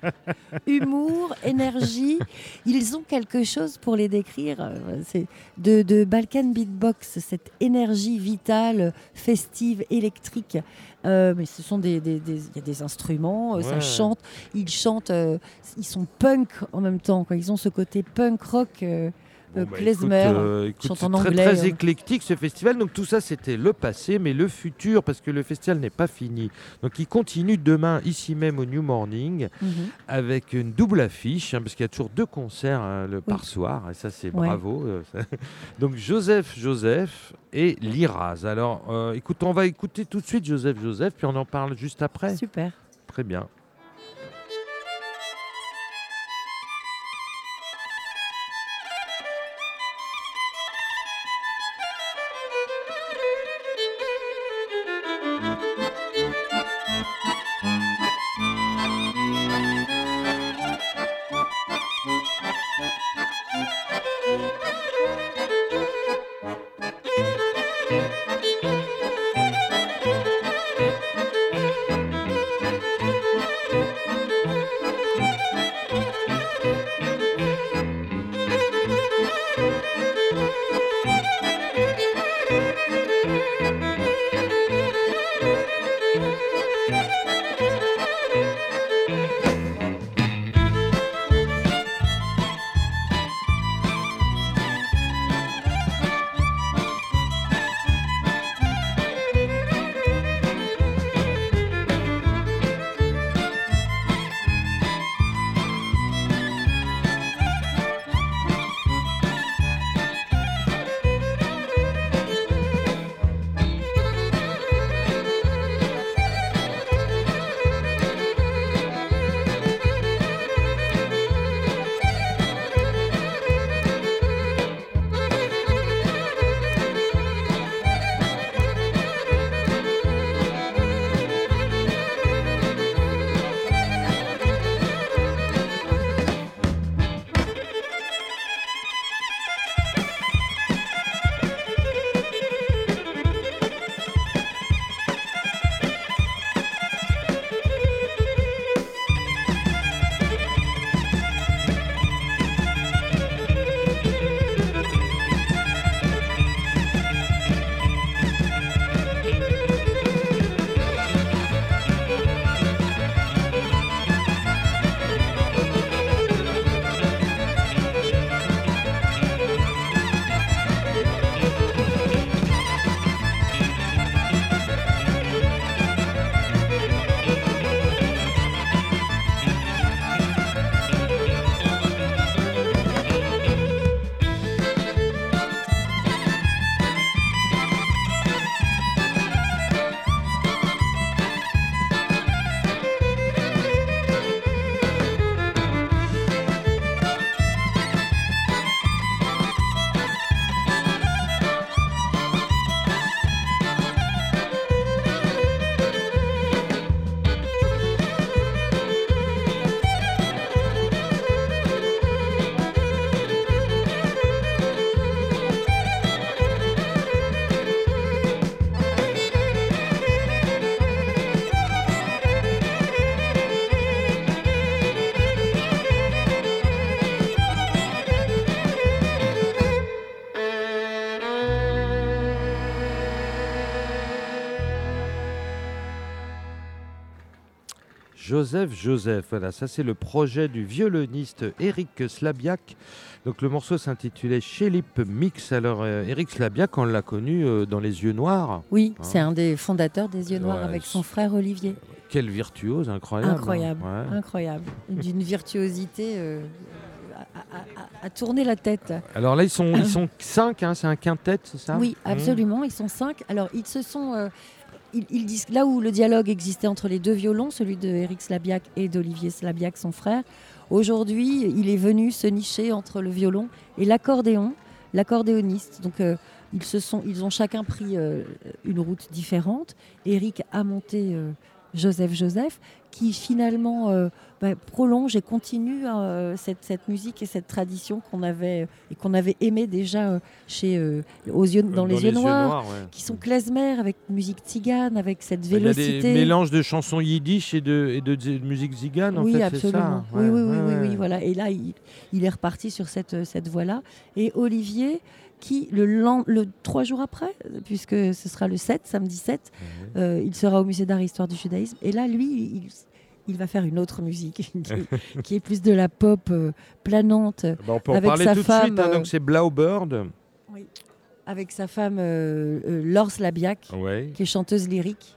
Speaker 6: humour, énergie. Ils ont quelque chose pour les décrire. euh, C'est de, de Balkan Beatbox, cette énergie vitale, festive, électrique. Euh, mais ce sont des, des- y a des instruments, euh, ça chante. Ils chantent, euh, ils sont punk en même temps. Quoi. Ils ont ce côté punk rock.
Speaker 2: Bon,
Speaker 6: euh,
Speaker 2: bah,
Speaker 6: klezmer,
Speaker 2: écoute, euh, écoute,
Speaker 6: chante
Speaker 2: c'est
Speaker 6: en anglais,
Speaker 2: très
Speaker 6: euh.
Speaker 2: éclectique ce festival. Donc tout ça, c'était le passé, mais le futur, parce que le festival n'est pas fini. Donc il continue demain, ici même au New Morning,
Speaker 6: mhm.
Speaker 2: avec une double affiche, hein, parce qu'il y a toujours deux concerts hein, le, par soir, et ça c'est
Speaker 6: Ouais.
Speaker 2: bravo. euh. Donc Joseph Joseph et Liraz. Alors euh, écoute, on va écouter tout de suite Joseph Joseph, puis on en parle juste après.
Speaker 6: Super.
Speaker 2: Très bien. Joseph Joseph. Voilà, ça c'est le projet du violoniste Eric Slabiak. Donc le morceau s'intitulait Chélip Mix. Alors euh, Eric Slabiak, on l'a connu euh, dans Les Yeux Noirs.
Speaker 6: Oui,
Speaker 2: Hein
Speaker 6: c'est un des fondateurs des Yeux Noirs
Speaker 2: Ouais,
Speaker 6: avec son frère Olivier.
Speaker 2: Quel virtuose, incroyable. hein.
Speaker 6: Incroyable,
Speaker 2: Ouais.
Speaker 6: incroyable. D'une virtuosité euh, à, à- à- à tourner la tête.
Speaker 2: Alors là, ils sont, ils sont cinq, hein, c'est un quintet, c'est ça?
Speaker 6: Oui,
Speaker 2: Mmh.
Speaker 6: absolument. Ils sont cinq. Alors, ils se sont. euh, ils, disent là où le dialogue existait entre les deux violons, celui de Eric Slabiak et d'Olivier Slabiak, son frère. Aujourd'hui, il est venu se nicher entre le violon et l'accordéon, l'accordéoniste. Donc, euh, ils se sont, ils ont chacun pris euh, une route différente. Eric a monté Joseph Joseph, qui finalement euh, bah, prolonge et continue euh, cette, cette musique et cette tradition qu'on avait et qu'on avait aimé déjà euh, chez euh, aux yeux, dans, les, yeux noirs,
Speaker 2: ouais.
Speaker 6: qui sont klezmer avec musique tzigane, avec cette
Speaker 2: Il y a
Speaker 6: vélocité.
Speaker 2: des mélanges de chansons yiddish et de, et de, zi- musique zigane, en
Speaker 6: oui,
Speaker 2: fait,
Speaker 6: absolument.
Speaker 2: c'est ça
Speaker 6: oui,
Speaker 2: Ouais,
Speaker 6: oui, oui,
Speaker 2: ouais,
Speaker 6: oui,
Speaker 2: ouais.
Speaker 6: oui, voilà. Et là, il, il est reparti sur cette, cette voie-là. Et Olivier, qui le, trois jours après, puisque ce sera le 7, samedi 7, euh, il sera au musée d'art et histoire du judaïsme. Et là, lui, il, il va faire une autre musique qui, est, qui est plus de la pop euh, planante,
Speaker 2: Bah, on peut en
Speaker 6: Avec
Speaker 2: parler
Speaker 6: sa
Speaker 2: tout de
Speaker 6: femme,
Speaker 2: suite. hein,
Speaker 6: euh,
Speaker 2: donc c'est Blaubird.
Speaker 6: avec sa femme euh, euh, Laure Slabiak,
Speaker 2: Ouais.
Speaker 6: qui est chanteuse lyrique.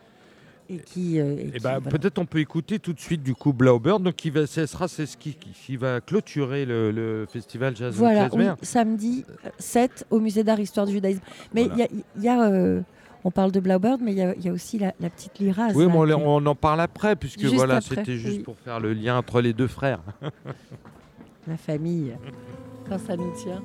Speaker 6: Et qui, euh, et
Speaker 2: Et
Speaker 6: qui,
Speaker 2: bah,
Speaker 6: voilà.
Speaker 2: peut-être on peut écouter tout de suite du coup Blaubird. Donc qui va, ce sera c'est ce qui, qui va clôturer le, le festival jazz
Speaker 6: Voilà, oui, samedi euh, 7 au musée d'art histoire du judaïsme. Mais il
Speaker 2: Voilà.
Speaker 6: y a, il y a, euh, on parle de Blaubird, mais il y a, il y a aussi la, la petite Liraz.
Speaker 2: Oui,
Speaker 6: là,
Speaker 2: mais on,
Speaker 6: qui-
Speaker 2: on en parle après puisque
Speaker 6: Juste
Speaker 2: voilà,
Speaker 6: après,
Speaker 2: c'était juste
Speaker 6: oui.
Speaker 2: pour faire le lien entre les deux frères.
Speaker 6: la famille, quand ça nous tient.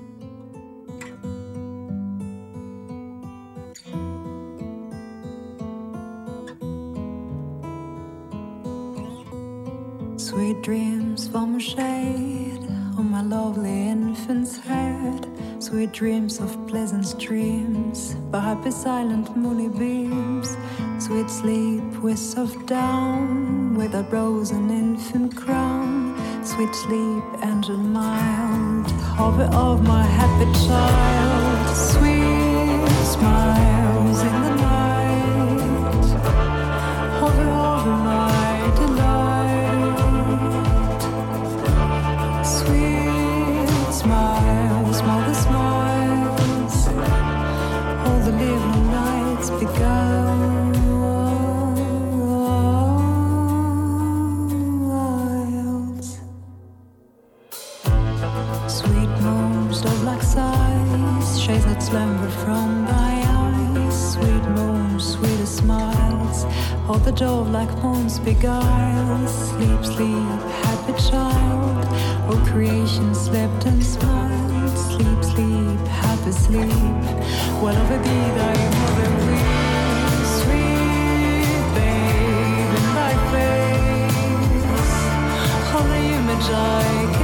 Speaker 8: Sweet dreams from a shade on my lovely infant's head. Sweet dreams of pleasant streams by happy silent moony beams. Sweet sleep with soft down with a rose and infant crown. Sweet sleep, angel mild, hover of my happy child. Sweet smiles the dove like moons beguile. Sleep, sleep, happy child, all creation slept and smiled. Sleep, sleep, happy sleep, while over thee thy mother weeps. Sweet babe in thy face, the image I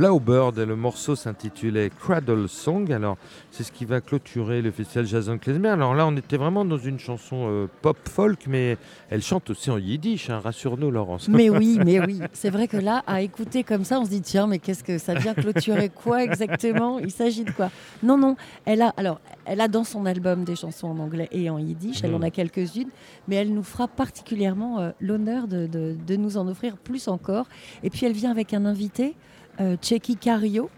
Speaker 2: Blaubird et le morceau s'intitulait Cradle Song. Alors, c'est ce qui va clôturer le festival Jason Klezmer. Alors là, on était vraiment dans une chanson euh, pop folk, mais elle chante aussi en yiddish, hein, rassure-nous, Laurence.
Speaker 6: Mais oui, mais oui. C'est vrai que là, à écouter comme ça, on se dit tiens, mais qu'est-ce que ça vient clôturer quoi exactement? Il s'agit de quoi? Non, non. Elle a alors, elle a dans son album des chansons en anglais et en yiddish. Elle en a quelques-unes, mais elle nous fera particulièrement euh, l'honneur de, de- de nous en offrir plus encore. Et puis elle vient avec un invité, euh, Checky Cario,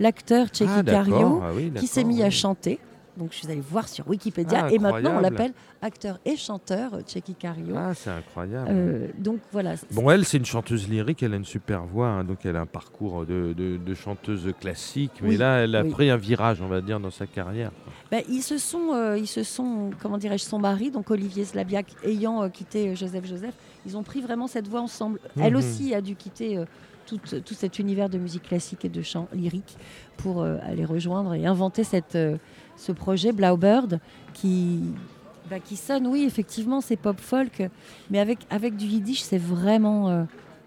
Speaker 6: l'acteur Checky
Speaker 2: Ah.
Speaker 6: Cario,
Speaker 2: Ah oui,
Speaker 6: qui s'est mis à chanter. Donc je suis allée voir sur Wikipédia
Speaker 2: Ah,
Speaker 6: et maintenant on l'appelle acteur et chanteur euh, Checky Cario.
Speaker 2: Ah, c'est incroyable.
Speaker 6: Euh, donc voilà.
Speaker 2: Bon, elle, c'est une chanteuse lyrique, elle a une super voix, hein, donc elle a un parcours de, de- de chanteuse classique, mais
Speaker 6: Oui,
Speaker 2: là, elle a
Speaker 6: oui.
Speaker 2: pris un virage, on va dire, dans sa carrière.
Speaker 6: Ben, ils se sont, euh, ils se sont, comment dirais-je, son mari, donc Olivier Slabiak, ayant euh, quitté Joseph Joseph, ils ont pris vraiment cette voie ensemble. Elle
Speaker 2: Mhm.
Speaker 6: aussi a dû quitter tout, tout cet univers de musique classique et de chant lyrique pour euh, aller rejoindre et inventer cette, euh, ce projet Blaubird qui, bah, qui sonne, oui, effectivement, c'est pop folk, mais avec, avec du yiddish, c'est vraiment euh,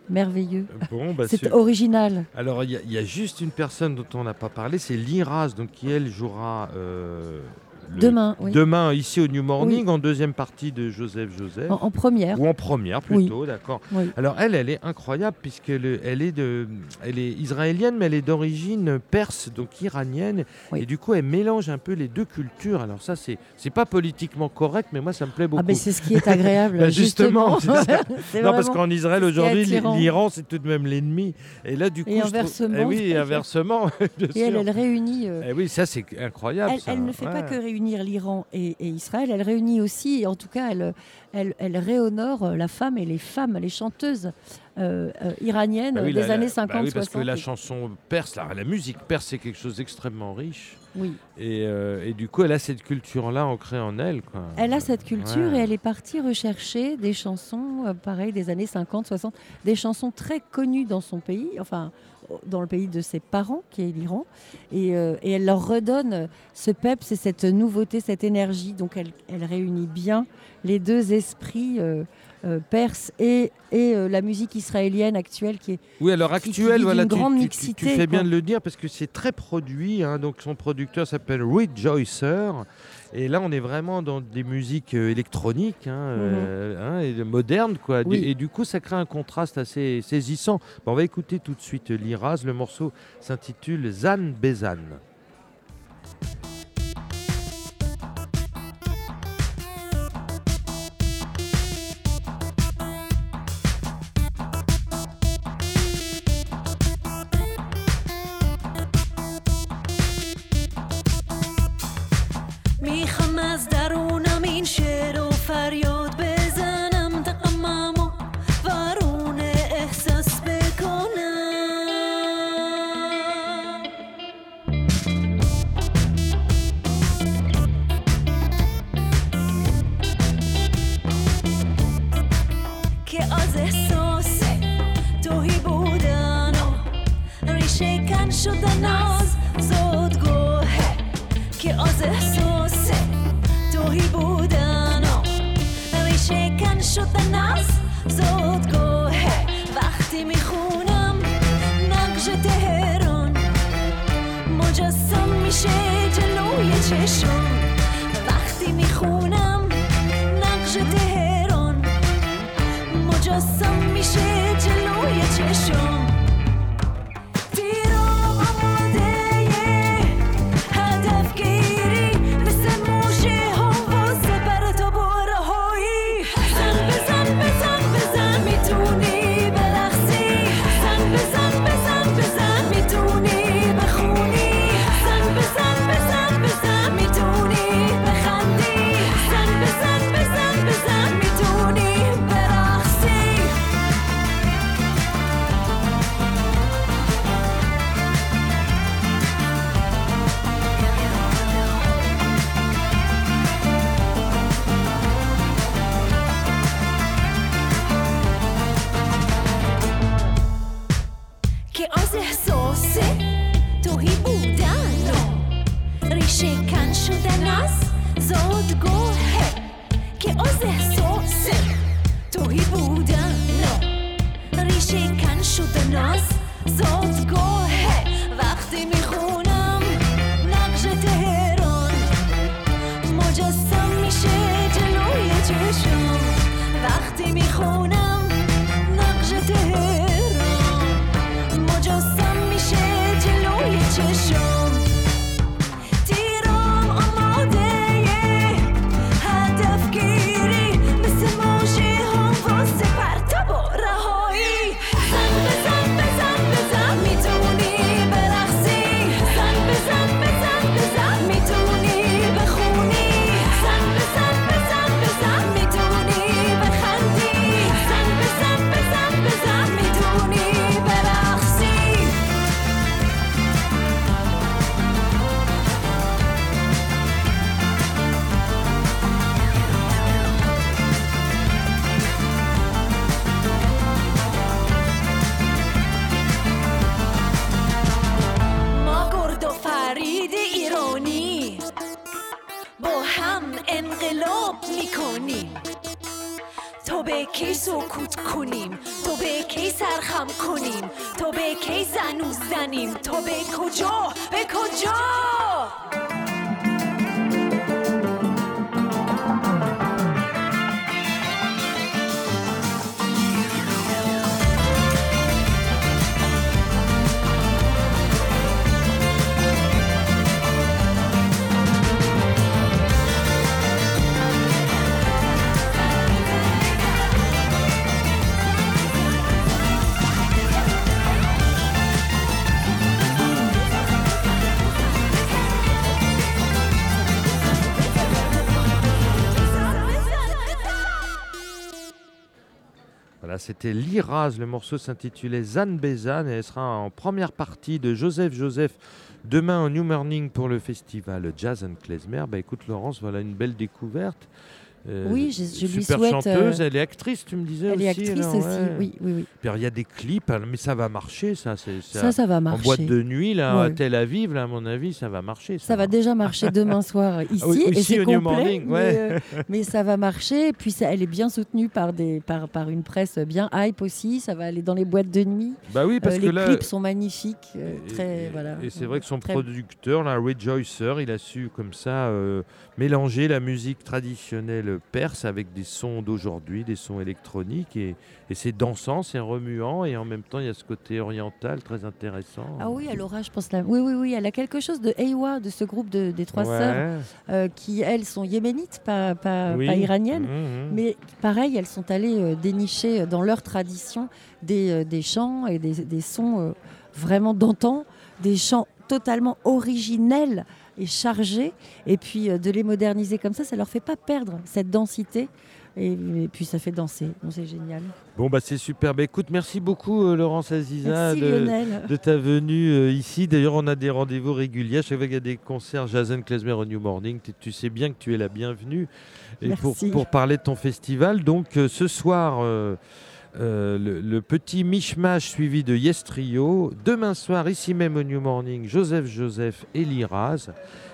Speaker 6: merveilleux.
Speaker 2: Bon, bah,
Speaker 6: C'est original.
Speaker 2: Alors, il y, a- il y a juste une personne dont on n'a pas parlé, c'est Liraz, donc qui, elle, jouera euh, le-
Speaker 6: Demain, oui.
Speaker 2: demain ici au New Morning, en deuxième partie de Joseph Joseph.
Speaker 6: En, en première.
Speaker 2: Ou en première plutôt, d'accord. Alors elle, elle est incroyable puisqu'elle elle est, de, elle est israélienne, mais elle est d'origine perse, donc iranienne. Et du coup, elle mélange un peu les deux cultures. Alors ça, c'est pas politiquement correct, mais moi, ça me plaît beaucoup.
Speaker 6: Ah ben c'est ce qui est agréable.
Speaker 2: Bah, justement. C'est non, parce qu'en Israël aujourd'hui, l'Iran, c'est tout de même l'ennemi. Et là, du coup,
Speaker 6: Et
Speaker 2: je trouve-
Speaker 6: inversement,
Speaker 2: Eh oui, inversement.
Speaker 6: Et elle, elle réunit. euh,
Speaker 2: Eh oui, ça, c'est incroyable.
Speaker 6: elle,
Speaker 2: ça.
Speaker 6: elle ne fait pas que réunir l'Iran et, et Israël, elle réunit aussi, et en tout cas, elle, elle, elle réhonore la femme et les femmes, les chanteuses euh, euh, iraniennes
Speaker 2: Bah oui,
Speaker 6: des
Speaker 2: la-
Speaker 6: années
Speaker 2: bah
Speaker 6: 50,
Speaker 2: oui, parce que
Speaker 6: 60.
Speaker 2: la chanson perse, la, la musique perse, c'est quelque chose d'extrêmement riche.
Speaker 6: Oui.
Speaker 2: Et, euh, et du coup, elle a cette culture-là ancrée en elle. Quoi.
Speaker 6: Elle a cette culture
Speaker 2: Ouais.
Speaker 6: et elle est partie rechercher des chansons, pareil, des années 50, 60, des chansons très connues dans son pays, enfin, dans le pays de ses parents, qui est l'Iran. Et, euh, et elle leur redonne ce peps et cette nouveauté, cette énergie. Donc elle, elle réunit bien les deux esprits euh, euh, perses et, et euh, la musique israélienne actuelle qui est
Speaker 2: Oui, alors actuelle, voilà,
Speaker 6: d'une
Speaker 2: tu,
Speaker 6: grande
Speaker 2: tu-
Speaker 6: mixité,
Speaker 2: tu fais bien de le dire parce que c'est très produit. hein, donc son producteur s'appelle Rejoicer. Et là, on est vraiment dans des musiques euh, électroniques hein, euh, hein, et modernes. Quoi. Du-. Et du coup, ça crée un contraste assez saisissant. Bon, on va écouter tout de suite Liraz. Le morceau s'intitule Zan Bezan. Le morceau s'intitulait Zan Bezan et elle sera en première partie de Joseph Joseph demain au New Morning pour le festival Jazz and Klezmer. Bah écoute Laurence, voilà une belle découverte. Euh,
Speaker 6: Oui, je- je lui
Speaker 2: super
Speaker 6: souhaite,
Speaker 2: chanteuse,
Speaker 6: euh,
Speaker 2: elle est actrice, tu me disais
Speaker 6: Elle est
Speaker 2: aussi.
Speaker 6: actrice
Speaker 2: alors,
Speaker 6: aussi,
Speaker 2: ouais.
Speaker 6: oui, oui, oui.
Speaker 2: Puis il y a des clips, alors, mais ça va marcher, ça. c'est
Speaker 6: Ça, ça va
Speaker 2: En
Speaker 6: marcher.
Speaker 2: boîte de nuit, là, à
Speaker 6: Ouais.
Speaker 2: Tel Aviv, là, à mon avis, ça va marcher.
Speaker 6: Ça va déjà marcher demain soir ici,
Speaker 2: Ah oui,
Speaker 6: et
Speaker 2: ici
Speaker 6: c'est complet,
Speaker 2: Morning,
Speaker 6: mais, euh, mais ça va marcher. Et puis ça, elle est bien soutenue par, des, par, par une presse bien hype aussi. Ça va aller dans les boîtes de nuit.
Speaker 2: Bah oui, parce que
Speaker 6: les
Speaker 2: là-
Speaker 6: clips sont magnifiques,
Speaker 2: Et-
Speaker 6: très
Speaker 2: et,
Speaker 6: voilà.
Speaker 2: et c'est vrai que son
Speaker 6: Très-
Speaker 2: producteur, là, Rejoicer, il a su comme ça mélanger la musique traditionnelle perse avec des sons d'aujourd'hui, des sons électroniques. Et, et c'est dansant, c'est remuant. Et en même temps, il y a ce côté oriental très intéressant.
Speaker 6: Ah oui, elle aura, je pense, la... oui, oui, oui, elle a quelque chose de Eywa, de ce groupe de- des trois
Speaker 2: Ouais.
Speaker 6: sœurs, euh, qui elles sont yéménites, pas, pas,
Speaker 2: Oui.
Speaker 6: pas iraniennes,
Speaker 2: Mhm.
Speaker 6: mais pareil, elles sont allées euh, dénicher dans leur tradition des, euh, des chants et des, des sons vraiment d'antan, des chants totalement originels et chargés, et puis euh, de les moderniser comme ça, ça leur fait pas perdre cette densité. Et, et puis ça fait danser, Donc, c'est génial.
Speaker 2: Bon, bah c'est super. Bah, écoute, merci beaucoup, euh, Laurence Aziza,
Speaker 6: Merci,
Speaker 2: de, ta venue euh, ici. D'ailleurs, on a des rendez-vous réguliers. À chaque fois qu'il y a des concerts Jason Klezmer au New Morning, tu- sais bien que tu es la bienvenue. Et pour,
Speaker 6: Merci.
Speaker 2: pour parler de ton festival, donc euh, ce soir, euh, le, le petit mishmash suivi de Yes Trio. Demain soir, ici même au New Morning, Joseph Joseph et Liraz.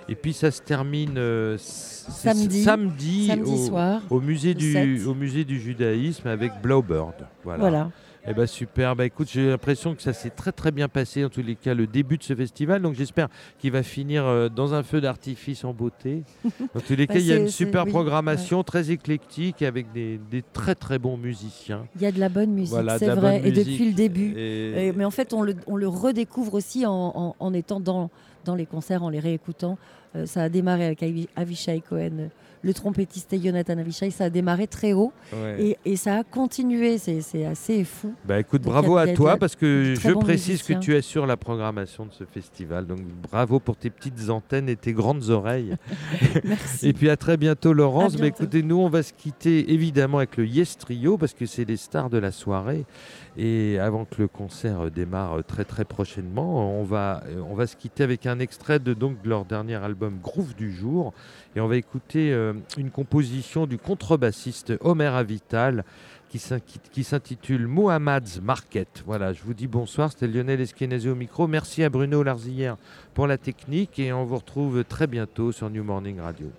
Speaker 2: Et puis ça se termine euh,
Speaker 6: Samedi.
Speaker 2: samedi,
Speaker 6: Samedi
Speaker 2: au,
Speaker 6: soir,
Speaker 2: au musée du
Speaker 6: 7.
Speaker 2: au musée du judaïsme avec Blowbird. Voilà.
Speaker 6: Voilà.
Speaker 2: Eh ben super. Bah écoute, j'ai l'impression que ça s'est très très bien passé en tous les cas le début de ce festival. Donc j'espère qu'il va finir euh, dans un feu d'artifice en beauté. En tous les
Speaker 6: Bah,
Speaker 2: cas, il y a une super
Speaker 6: oui,
Speaker 2: programmation très éclectique avec des, des très très bons musiciens.
Speaker 6: Il y a de la bonne musique,
Speaker 2: Voilà,
Speaker 6: c'est vrai, et
Speaker 2: musique.
Speaker 6: depuis le début.
Speaker 2: Et-
Speaker 6: Et- mais en fait, on le, on le redécouvre aussi en, en- en étant dans, dans les concerts, en les réécoutant. Euh, ça a démarré avec Avi- Avishai Cohen, euh, le trompettiste et Jonathan Avishai. Ça a démarré très haut
Speaker 2: Ouais.
Speaker 6: et, et ça a continué. C'est assez fou.
Speaker 2: Bah écoute,
Speaker 6: Donc,
Speaker 2: bravo
Speaker 6: a-
Speaker 2: à toi parce que je précise que tu assures la programmation de ce festival. Donc bravo pour tes petites antennes et tes grandes oreilles.
Speaker 6: Merci.
Speaker 2: Et puis à très bientôt Laurence.
Speaker 6: Bientôt.
Speaker 2: écoutez, nous on va se quitter évidemment avec le Yes Trio parce que c'est les stars de la soirée. Et avant que le concert démarre très très prochainement, on va, on va se quitter avec un extrait de donc de leur dernier album Groove du jour. Et on va écouter euh, une composition du contrebassiste Omer Avital qui s'intitule Mohammad's Market. Voilà, je vous dis bonsoir, c'était Lionel Eskenazi au micro. Merci à Bruno Larzillière pour la technique et on vous retrouve très bientôt sur New Morning Radio.